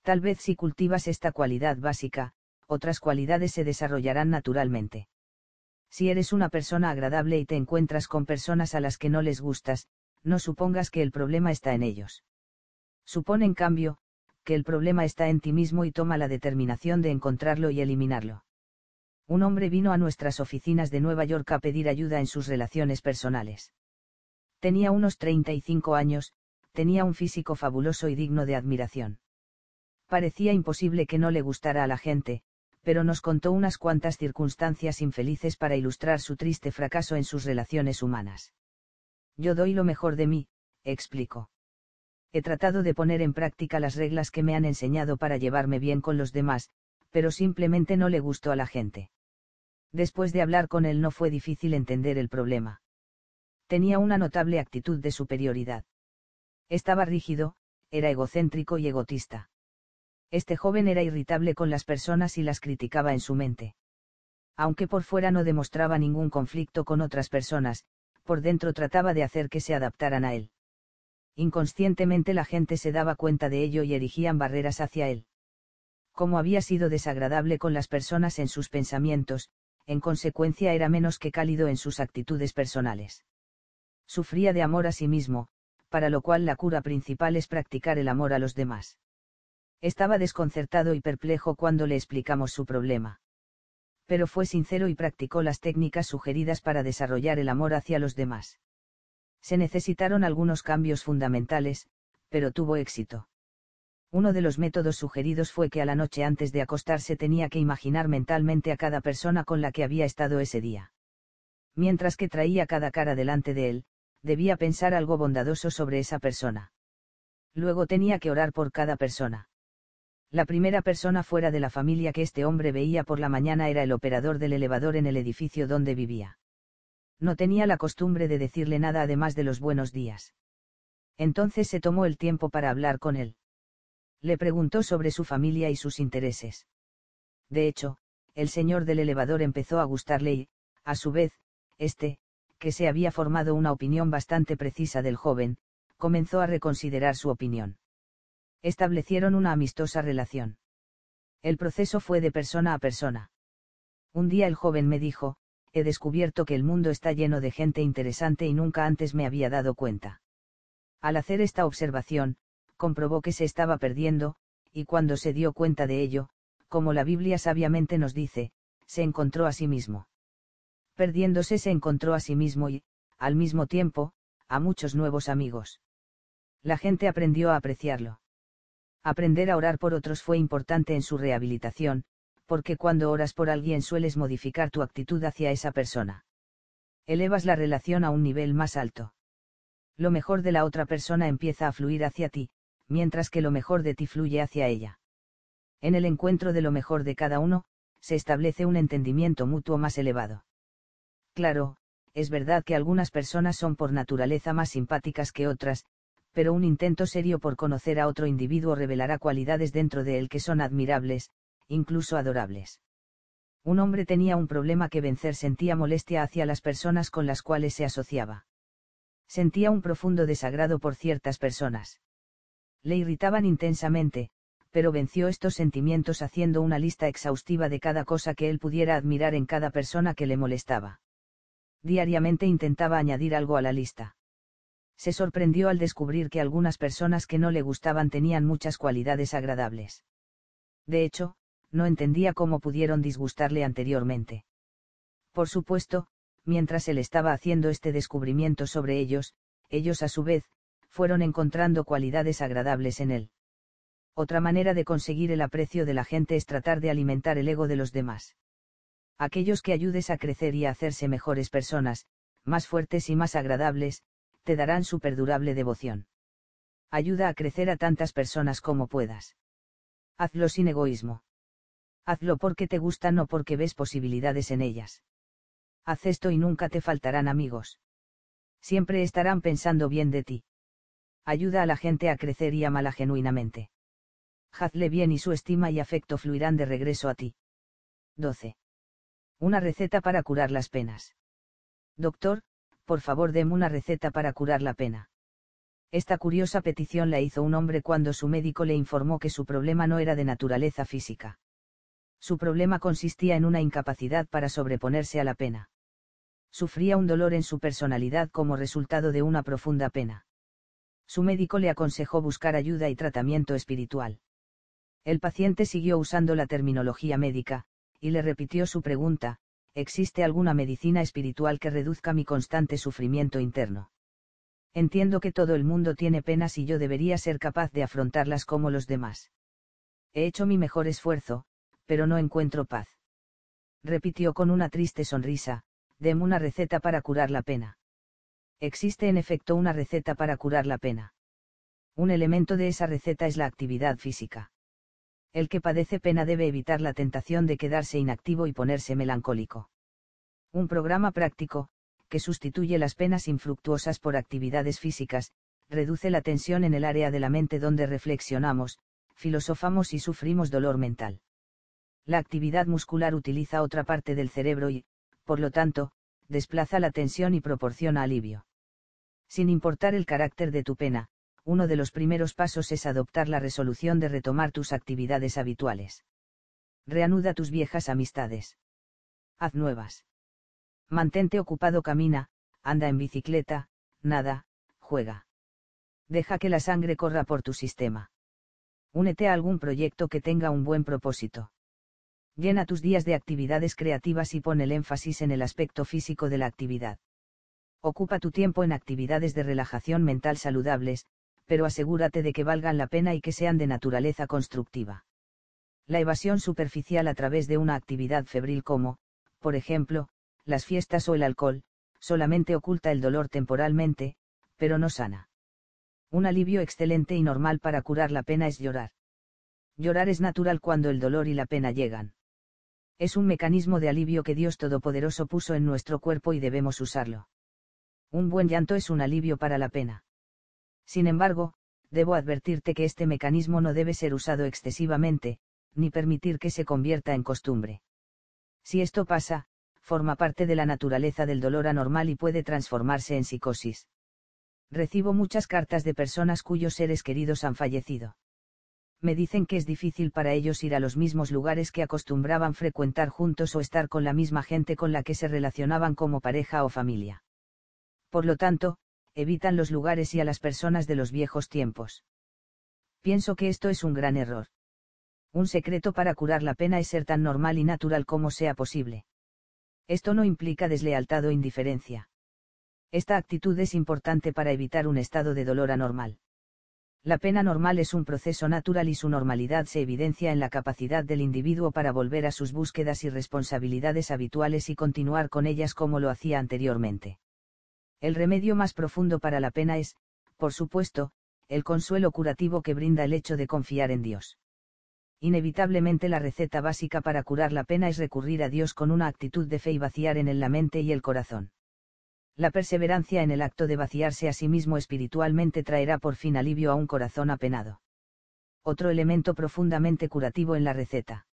Tal vez si cultivas esta cualidad básica, otras cualidades se desarrollarán naturalmente. Si eres una persona agradable y te encuentras con personas a las que no les gustas, no supongas que el problema está en ellos. Supone en cambio, que el problema está en ti mismo y toma la determinación de encontrarlo y eliminarlo. Un hombre vino a nuestras oficinas de Nueva York a pedir ayuda en sus relaciones personales. Tenía unos 35 años, tenía un físico fabuloso y digno de admiración. Parecía imposible que no le gustara a la gente, pero nos contó unas cuantas circunstancias infelices para ilustrar su triste fracaso en sus relaciones humanas. Yo doy lo mejor de mí, explicó. He tratado de poner en práctica las reglas que me han enseñado para llevarme bien con los demás, pero simplemente no le gustó a la gente. Después de hablar con él no fue difícil entender el problema. Tenía una notable actitud de superioridad. Estaba rígido, era egocéntrico y egotista. Este joven era irritable con las personas y las criticaba en su mente. Aunque por fuera no demostraba ningún conflicto con otras personas, por dentro trataba de hacer que se adaptaran a él. Inconscientemente la gente se daba cuenta de ello y erigían barreras hacia él. Como había sido desagradable con las personas en sus pensamientos, en consecuencia era menos que cálido en sus actitudes personales. Sufría de amor a sí mismo, para lo cual la cura principal es practicar el amor a los demás. Estaba desconcertado y perplejo cuando le explicamos su problema. Pero fue sincero y practicó las técnicas sugeridas para desarrollar el amor hacia los demás. Se necesitaron algunos cambios fundamentales, pero tuvo éxito. Uno de los métodos sugeridos fue que a la noche antes de acostarse tenía que imaginar mentalmente a cada persona con la que había estado ese día. Mientras que traía cada cara delante de él, debía pensar algo bondadoso sobre esa persona. Luego tenía que orar por cada persona. La primera persona fuera de la familia que este hombre veía por la mañana era el operador del elevador en el edificio donde vivía. No tenía la costumbre de decirle nada además de los buenos días. Entonces se tomó el tiempo para hablar con él. Le preguntó sobre su familia y sus intereses. De hecho, el señor del elevador empezó a gustarle y, a su vez, este, que se había formado una opinión bastante precisa del joven, comenzó a reconsiderar su opinión establecieron una amistosa relación. El proceso fue de persona a persona. Un día el joven me dijo, he descubierto que el mundo está lleno de gente interesante y nunca antes me había dado cuenta. Al hacer esta observación, comprobó que se estaba perdiendo, y cuando se dio cuenta de ello, como la Biblia sabiamente nos dice, se encontró a sí mismo. Perdiéndose se encontró a sí mismo y, al mismo tiempo, a muchos nuevos amigos. La gente aprendió a apreciarlo. Aprender a orar por otros fue importante en su rehabilitación, porque cuando oras por alguien sueles modificar tu actitud hacia esa persona. Elevas la relación a un nivel más alto. Lo mejor de la otra persona empieza a fluir hacia ti, mientras que lo mejor de ti fluye hacia ella. En el encuentro de lo mejor de cada uno, se establece un entendimiento mutuo más elevado. Claro, es verdad que algunas personas son por naturaleza más simpáticas que otras, pero un intento serio por conocer a otro individuo revelará cualidades dentro de él que son admirables, incluso adorables. Un hombre tenía un problema que vencer, sentía molestia hacia las personas con las cuales se asociaba. Sentía un profundo desagrado por ciertas personas. Le irritaban intensamente, pero venció estos sentimientos haciendo una lista exhaustiva de cada cosa que él pudiera admirar en cada persona que le molestaba. Diariamente intentaba añadir algo a la lista se sorprendió al descubrir que algunas personas que no le gustaban tenían muchas cualidades agradables. De hecho, no entendía cómo pudieron disgustarle anteriormente. Por supuesto, mientras él estaba haciendo este descubrimiento sobre ellos, ellos a su vez, fueron encontrando cualidades agradables en él. Otra manera de conseguir el aprecio de la gente es tratar de alimentar el ego de los demás. Aquellos que ayudes a crecer y a hacerse mejores personas, más fuertes y más agradables, te darán su perdurable devoción. Ayuda a crecer a tantas personas como puedas. Hazlo sin egoísmo. Hazlo porque te gusta, no porque ves posibilidades en ellas. Haz esto y nunca te faltarán amigos. Siempre estarán pensando bien de ti. Ayuda a la gente a crecer y amala genuinamente. Hazle bien y su estima y afecto fluirán de regreso a ti. 12. Una receta para curar las penas. Doctor, por favor deme una receta para curar la pena. Esta curiosa petición la hizo un hombre cuando su médico le informó que su problema no era de naturaleza física. Su problema consistía en una incapacidad para sobreponerse a la pena. Sufría un dolor en su personalidad como resultado de una profunda pena. Su médico le aconsejó buscar ayuda y tratamiento espiritual. El paciente siguió usando la terminología médica, y le repitió su pregunta, ¿existe alguna medicina espiritual que reduzca mi constante sufrimiento interno? Entiendo que todo el mundo tiene penas y yo debería ser capaz de afrontarlas como los demás. He hecho mi mejor esfuerzo, pero no encuentro paz. Repitió con una triste sonrisa, deme una receta para curar la pena. Existe en efecto una receta para curar la pena. Un elemento de esa receta es la actividad física. El que padece pena debe evitar la tentación de quedarse inactivo y ponerse melancólico. Un programa práctico, que sustituye las penas infructuosas por actividades físicas, reduce la tensión en el área de la mente donde reflexionamos, filosofamos y sufrimos dolor mental. La actividad muscular utiliza otra parte del cerebro y, por lo tanto, desplaza la tensión y proporciona alivio. Sin importar el carácter de tu pena, uno de los primeros pasos es adoptar la resolución de retomar tus actividades habituales. Reanuda tus viejas amistades. Haz nuevas. Mantente ocupado, camina, anda en bicicleta, nada, juega. Deja que la sangre corra por tu sistema. Únete a algún proyecto que tenga un buen propósito. Llena tus días de actividades creativas y pon el énfasis en el aspecto físico de la actividad. Ocupa tu tiempo en actividades de relajación mental saludables, pero asegúrate de que valgan la pena y que sean de naturaleza constructiva. La evasión superficial a través de una actividad febril como, por ejemplo, las fiestas o el alcohol, solamente oculta el dolor temporalmente, pero no sana. Un alivio excelente y normal para curar la pena es llorar. Llorar es natural cuando el dolor y la pena llegan. Es un mecanismo de alivio que Dios Todopoderoso puso en nuestro cuerpo y debemos usarlo. Un buen llanto es un alivio para la pena. Sin embargo, debo advertirte que este mecanismo no debe ser usado excesivamente, ni permitir que se convierta en costumbre. Si esto pasa, forma parte de la naturaleza del dolor anormal y puede transformarse en psicosis. Recibo muchas cartas de personas cuyos seres queridos han fallecido. Me dicen que es difícil para ellos ir a los mismos lugares que acostumbraban frecuentar juntos o estar con la misma gente con la que se relacionaban como pareja o familia. Por lo tanto, evitan los lugares y a las personas de los viejos tiempos. Pienso que esto es un gran error. Un secreto para curar la pena es ser tan normal y natural como sea posible. Esto no implica deslealtad o indiferencia. Esta actitud es importante para evitar un estado de dolor anormal. La pena normal es un proceso natural y su normalidad se evidencia en la capacidad del individuo para volver a sus búsquedas y responsabilidades habituales y continuar con ellas como lo hacía anteriormente. El remedio más profundo para la pena es, por supuesto, el consuelo curativo que brinda el hecho de confiar en Dios. Inevitablemente la receta básica para curar la pena es recurrir a Dios con una actitud de fe y vaciar en él la mente y el corazón. La perseverancia en el acto de vaciarse a sí mismo espiritualmente traerá por fin alivio a un corazón apenado. Otro elemento profundamente curativo en la receta.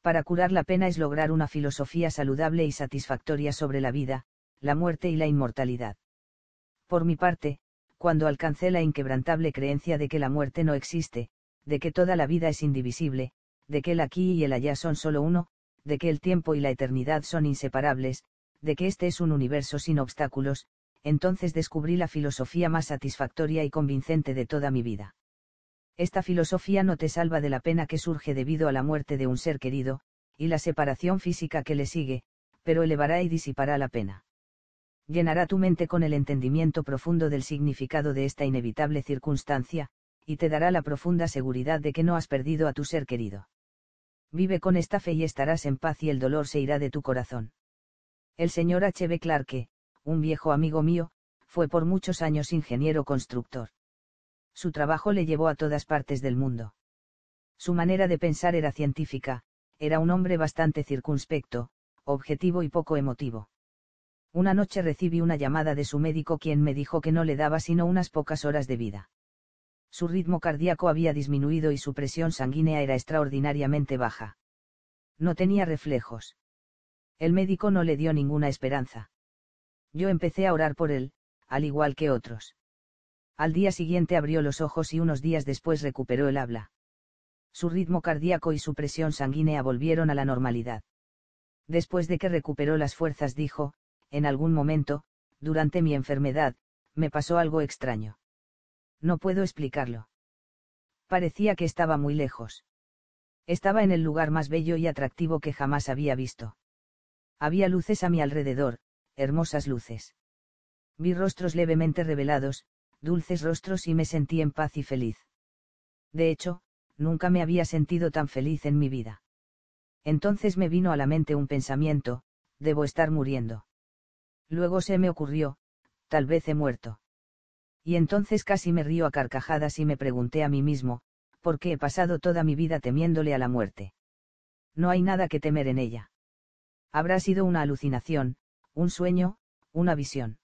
Para curar la pena es lograr una filosofía saludable y satisfactoria sobre la vida, la muerte y la inmortalidad. Por mi parte, cuando alcancé la inquebrantable creencia de que la muerte no existe, de que toda la vida es indivisible, de que el aquí y el allá son solo uno, de que el tiempo y la eternidad son inseparables, de que este es un universo sin obstáculos, entonces descubrí la filosofía más satisfactoria y convincente de toda mi vida. Esta filosofía no te salva de la pena que surge debido a la muerte de un ser querido, y la separación física que le sigue, pero elevará y disipará la pena Llenará tu mente con el entendimiento profundo del significado de esta inevitable circunstancia, y te dará la profunda seguridad de que no has perdido a tu ser querido. Vive con esta fe y estarás en paz y el dolor se irá de tu corazón. El señor H. B. Clarke, un viejo amigo mío, fue por muchos años ingeniero constructor. Su trabajo le llevó a todas partes del mundo. Su manera de pensar era científica, era un hombre bastante circunspecto, objetivo y poco emotivo. Una noche recibí una llamada de su médico quien me dijo que no le daba sino unas pocas horas de vida. Su ritmo cardíaco había disminuido y su presión sanguínea era extraordinariamente baja. No tenía reflejos. El médico no le dio ninguna esperanza. Yo empecé a orar por él, al igual que otros. Al día siguiente abrió los ojos y unos días después recuperó el habla. Su ritmo cardíaco y su presión sanguínea volvieron a la normalidad. Después de que recuperó las fuerzas dijo, en algún momento, durante mi enfermedad, me pasó algo extraño. No puedo explicarlo. Parecía que estaba muy lejos. Estaba en el lugar más bello y atractivo que jamás había visto. Había luces a mi alrededor, hermosas luces. Vi rostros levemente revelados, dulces rostros y me sentí en paz y feliz. De hecho, nunca me había sentido tan feliz en mi vida. Entonces me vino a la mente un pensamiento, debo estar muriendo. Luego se me ocurrió, tal vez he muerto. Y entonces casi me río a carcajadas y me pregunté a mí mismo, ¿por qué he pasado toda mi vida temiéndole a la muerte? No hay nada que temer en ella. Habrá sido una alucinación, un sueño, una visión.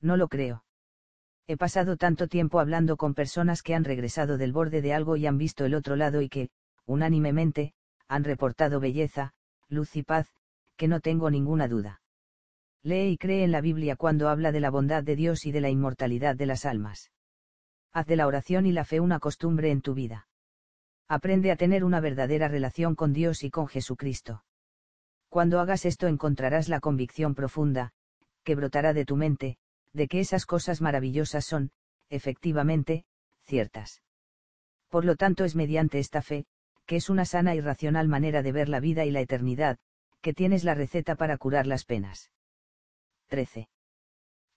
No lo creo. He pasado tanto tiempo hablando con personas que han regresado del borde de algo y han visto el otro lado y que, unánimemente, han reportado belleza, luz y paz, que no tengo ninguna duda. Lee y cree en la Biblia cuando habla de la bondad de Dios y de la inmortalidad de las almas. Haz de la oración y la fe una costumbre en tu vida. Aprende a tener una verdadera relación con Dios y con Jesucristo. Cuando hagas esto encontrarás la convicción profunda, que brotará de tu mente, de que esas cosas maravillosas son, efectivamente, ciertas. Por lo tanto es mediante esta fe, que es una sana y racional manera de ver la vida y la eternidad, que tienes la receta para curar las penas. 13.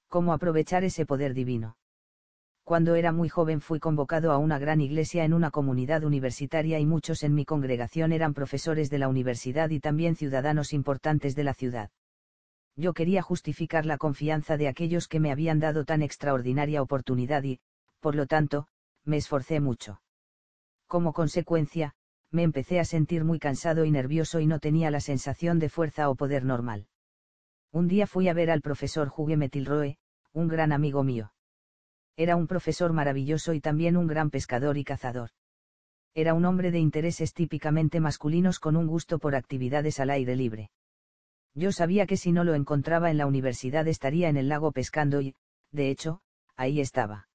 ¿Cómo aprovechar ese poder divino? Cuando era muy joven fui convocado a una gran iglesia en una comunidad universitaria y muchos en mi congregación eran profesores de la universidad y también ciudadanos importantes de la ciudad. Yo quería justificar la confianza de aquellos que me habían dado tan extraordinaria oportunidad y, por lo tanto, me esforcé mucho. Como consecuencia, me empecé a sentir muy cansado y nervioso y no tenía la sensación de fuerza o poder normal. Un día fui a ver al profesor Hugue Metilroe, un gran amigo mío. Era un profesor maravilloso y también un gran pescador y cazador. Era un hombre de intereses típicamente masculinos con un gusto por actividades al aire libre. Yo sabía que si no lo encontraba en la universidad estaría en el lago pescando y, de hecho, ahí estaba.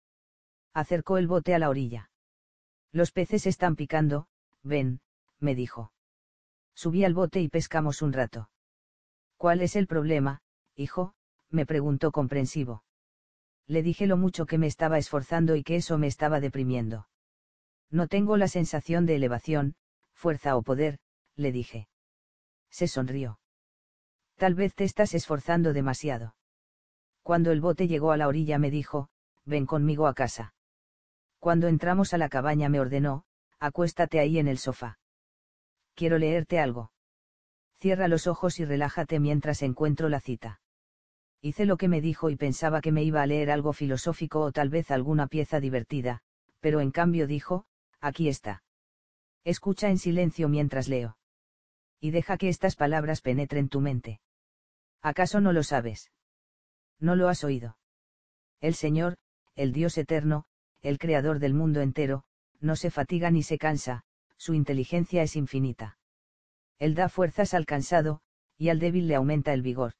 Acercó el bote a la orilla. Los peces están picando, ven, me dijo. Subí al bote y pescamos un rato. ¿Cuál es el problema, hijo? me preguntó comprensivo. Le dije lo mucho que me estaba esforzando y que eso me estaba deprimiendo. No tengo la sensación de elevación, fuerza o poder, le dije. Se sonrió. Tal vez te estás esforzando demasiado. Cuando el bote llegó a la orilla me dijo, ven conmigo a casa. Cuando entramos a la cabaña me ordenó, acuéstate ahí en el sofá. Quiero leerte algo. Cierra los ojos y relájate mientras encuentro la cita. Hice lo que me dijo y pensaba que me iba a leer algo filosófico o tal vez alguna pieza divertida, pero en cambio dijo, aquí está. Escucha en silencio mientras leo. Y deja que estas palabras penetren tu mente. ¿Acaso no lo sabes? No lo has oído. El Señor, el Dios eterno, el Creador del mundo entero, no se fatiga ni se cansa, su inteligencia es infinita. Él da fuerzas al cansado, y al débil le aumenta el vigor.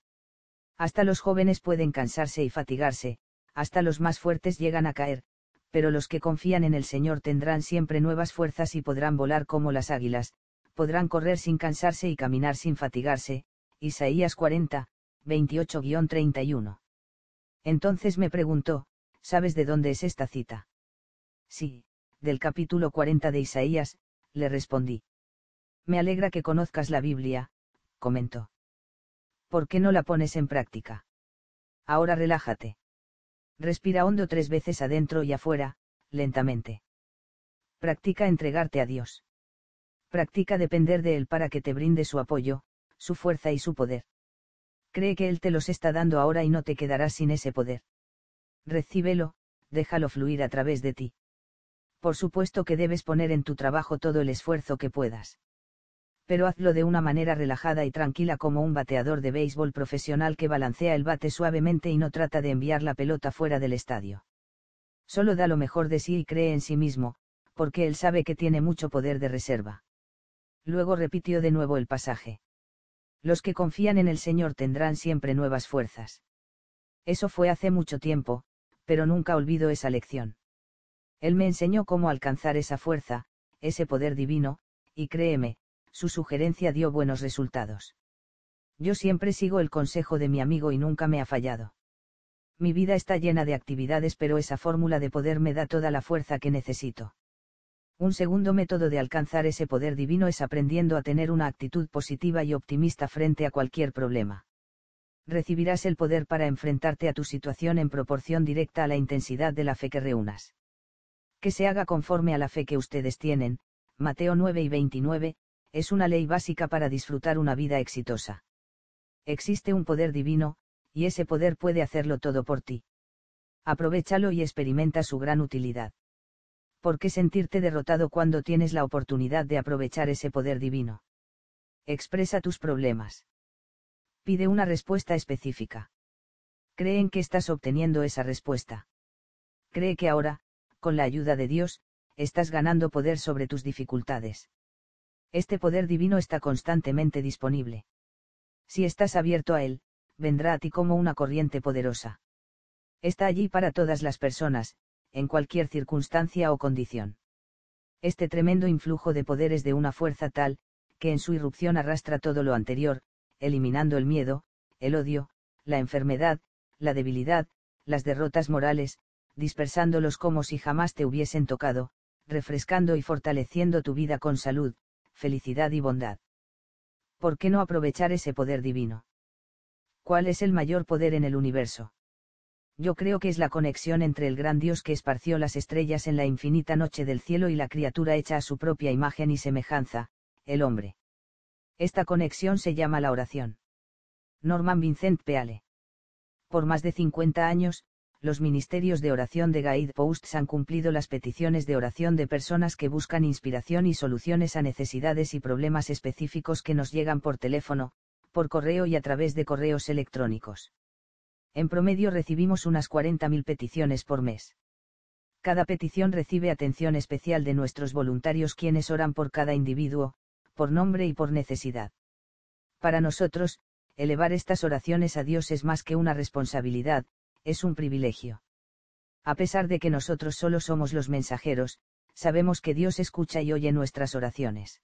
Hasta los jóvenes pueden cansarse y fatigarse, hasta los más fuertes llegan a caer, pero los que confían en el Señor tendrán siempre nuevas fuerzas y podrán volar como las águilas, podrán correr sin cansarse y caminar sin fatigarse. Isaías 40, 28-31. Entonces me preguntó, ¿sabes de dónde es esta cita? Sí, del capítulo 40 de Isaías, le respondí. Me alegra que conozcas la Biblia, comentó. ¿Por qué no la pones en práctica? Ahora relájate. Respira hondo tres veces adentro y afuera, lentamente. Practica entregarte a Dios. Practica depender de Él para que te brinde su apoyo, su fuerza y su poder. Cree que Él te los está dando ahora y no te quedarás sin ese poder. Recíbelo, déjalo fluir a través de ti. Por supuesto que debes poner en tu trabajo todo el esfuerzo que puedas. Pero hazlo de una manera relajada y tranquila como un bateador de béisbol profesional que balancea el bate suavemente y no trata de enviar la pelota fuera del estadio. Solo da lo mejor de sí y cree en sí mismo, porque él sabe que tiene mucho poder de reserva. Luego repitió de nuevo el pasaje. Los que confían en el Señor tendrán siempre nuevas fuerzas. Eso fue hace mucho tiempo, pero nunca olvido esa lección. Él me enseñó cómo alcanzar esa fuerza, ese poder divino, y créeme, su sugerencia dio buenos resultados. Yo siempre sigo el consejo de mi amigo y nunca me ha fallado. Mi vida está llena de actividades pero esa fórmula de poder me da toda la fuerza que necesito. Un segundo método de alcanzar ese poder divino es aprendiendo a tener una actitud positiva y optimista frente a cualquier problema recibirás el poder para enfrentarte a tu situación en proporción directa a la intensidad de la fe que reúnas. Que se haga conforme a la fe que ustedes tienen, Mateo 9 y 29, es una ley básica para disfrutar una vida exitosa. Existe un poder divino, y ese poder puede hacerlo todo por ti. Aprovechalo y experimenta su gran utilidad. ¿Por qué sentirte derrotado cuando tienes la oportunidad de aprovechar ese poder divino? Expresa tus problemas pide una respuesta específica. Creen que estás obteniendo esa respuesta. Cree que ahora, con la ayuda de Dios, estás ganando poder sobre tus dificultades. Este poder divino está constantemente disponible. Si estás abierto a él, vendrá a ti como una corriente poderosa. Está allí para todas las personas, en cualquier circunstancia o condición. Este tremendo influjo de poder es de una fuerza tal, que en su irrupción arrastra todo lo anterior, eliminando el miedo, el odio, la enfermedad, la debilidad, las derrotas morales, dispersándolos como si jamás te hubiesen tocado, refrescando y fortaleciendo tu vida con salud, felicidad y bondad. ¿Por qué no aprovechar ese poder divino? ¿Cuál es el mayor poder en el universo? Yo creo que es la conexión entre el gran Dios que esparció las estrellas en la infinita noche del cielo y la criatura hecha a su propia imagen y semejanza, el hombre. Esta conexión se llama la oración. Norman Vincent Peale. Por más de 50 años, los ministerios de oración de Guide Posts han cumplido las peticiones de oración de personas que buscan inspiración y soluciones a necesidades y problemas específicos que nos llegan por teléfono, por correo y a través de correos electrónicos. En promedio recibimos unas 40.000 peticiones por mes. Cada petición recibe atención especial de nuestros voluntarios quienes oran por cada individuo, por nombre y por necesidad. Para nosotros, elevar estas oraciones a Dios es más que una responsabilidad, es un privilegio. A pesar de que nosotros solo somos los mensajeros, sabemos que Dios escucha y oye nuestras oraciones.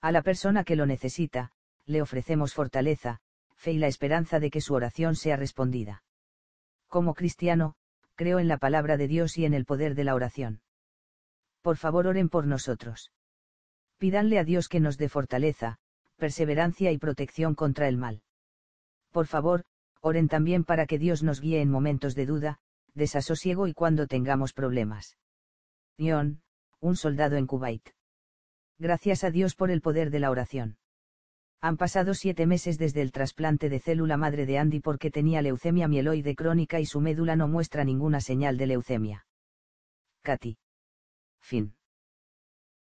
A la persona que lo necesita, le ofrecemos fortaleza, fe y la esperanza de que su oración sea respondida. Como cristiano, creo en la palabra de Dios y en el poder de la oración. Por favor oren por nosotros. Pídanle a Dios que nos dé fortaleza, perseverancia y protección contra el mal. Por favor, oren también para que Dios nos guíe en momentos de duda, desasosiego y cuando tengamos problemas. Ion, un soldado en Kuwait. Gracias a Dios por el poder de la oración. Han pasado siete meses desde el trasplante de célula madre de Andy porque tenía leucemia mieloide crónica y su médula no muestra ninguna señal de leucemia. Katy. Fin.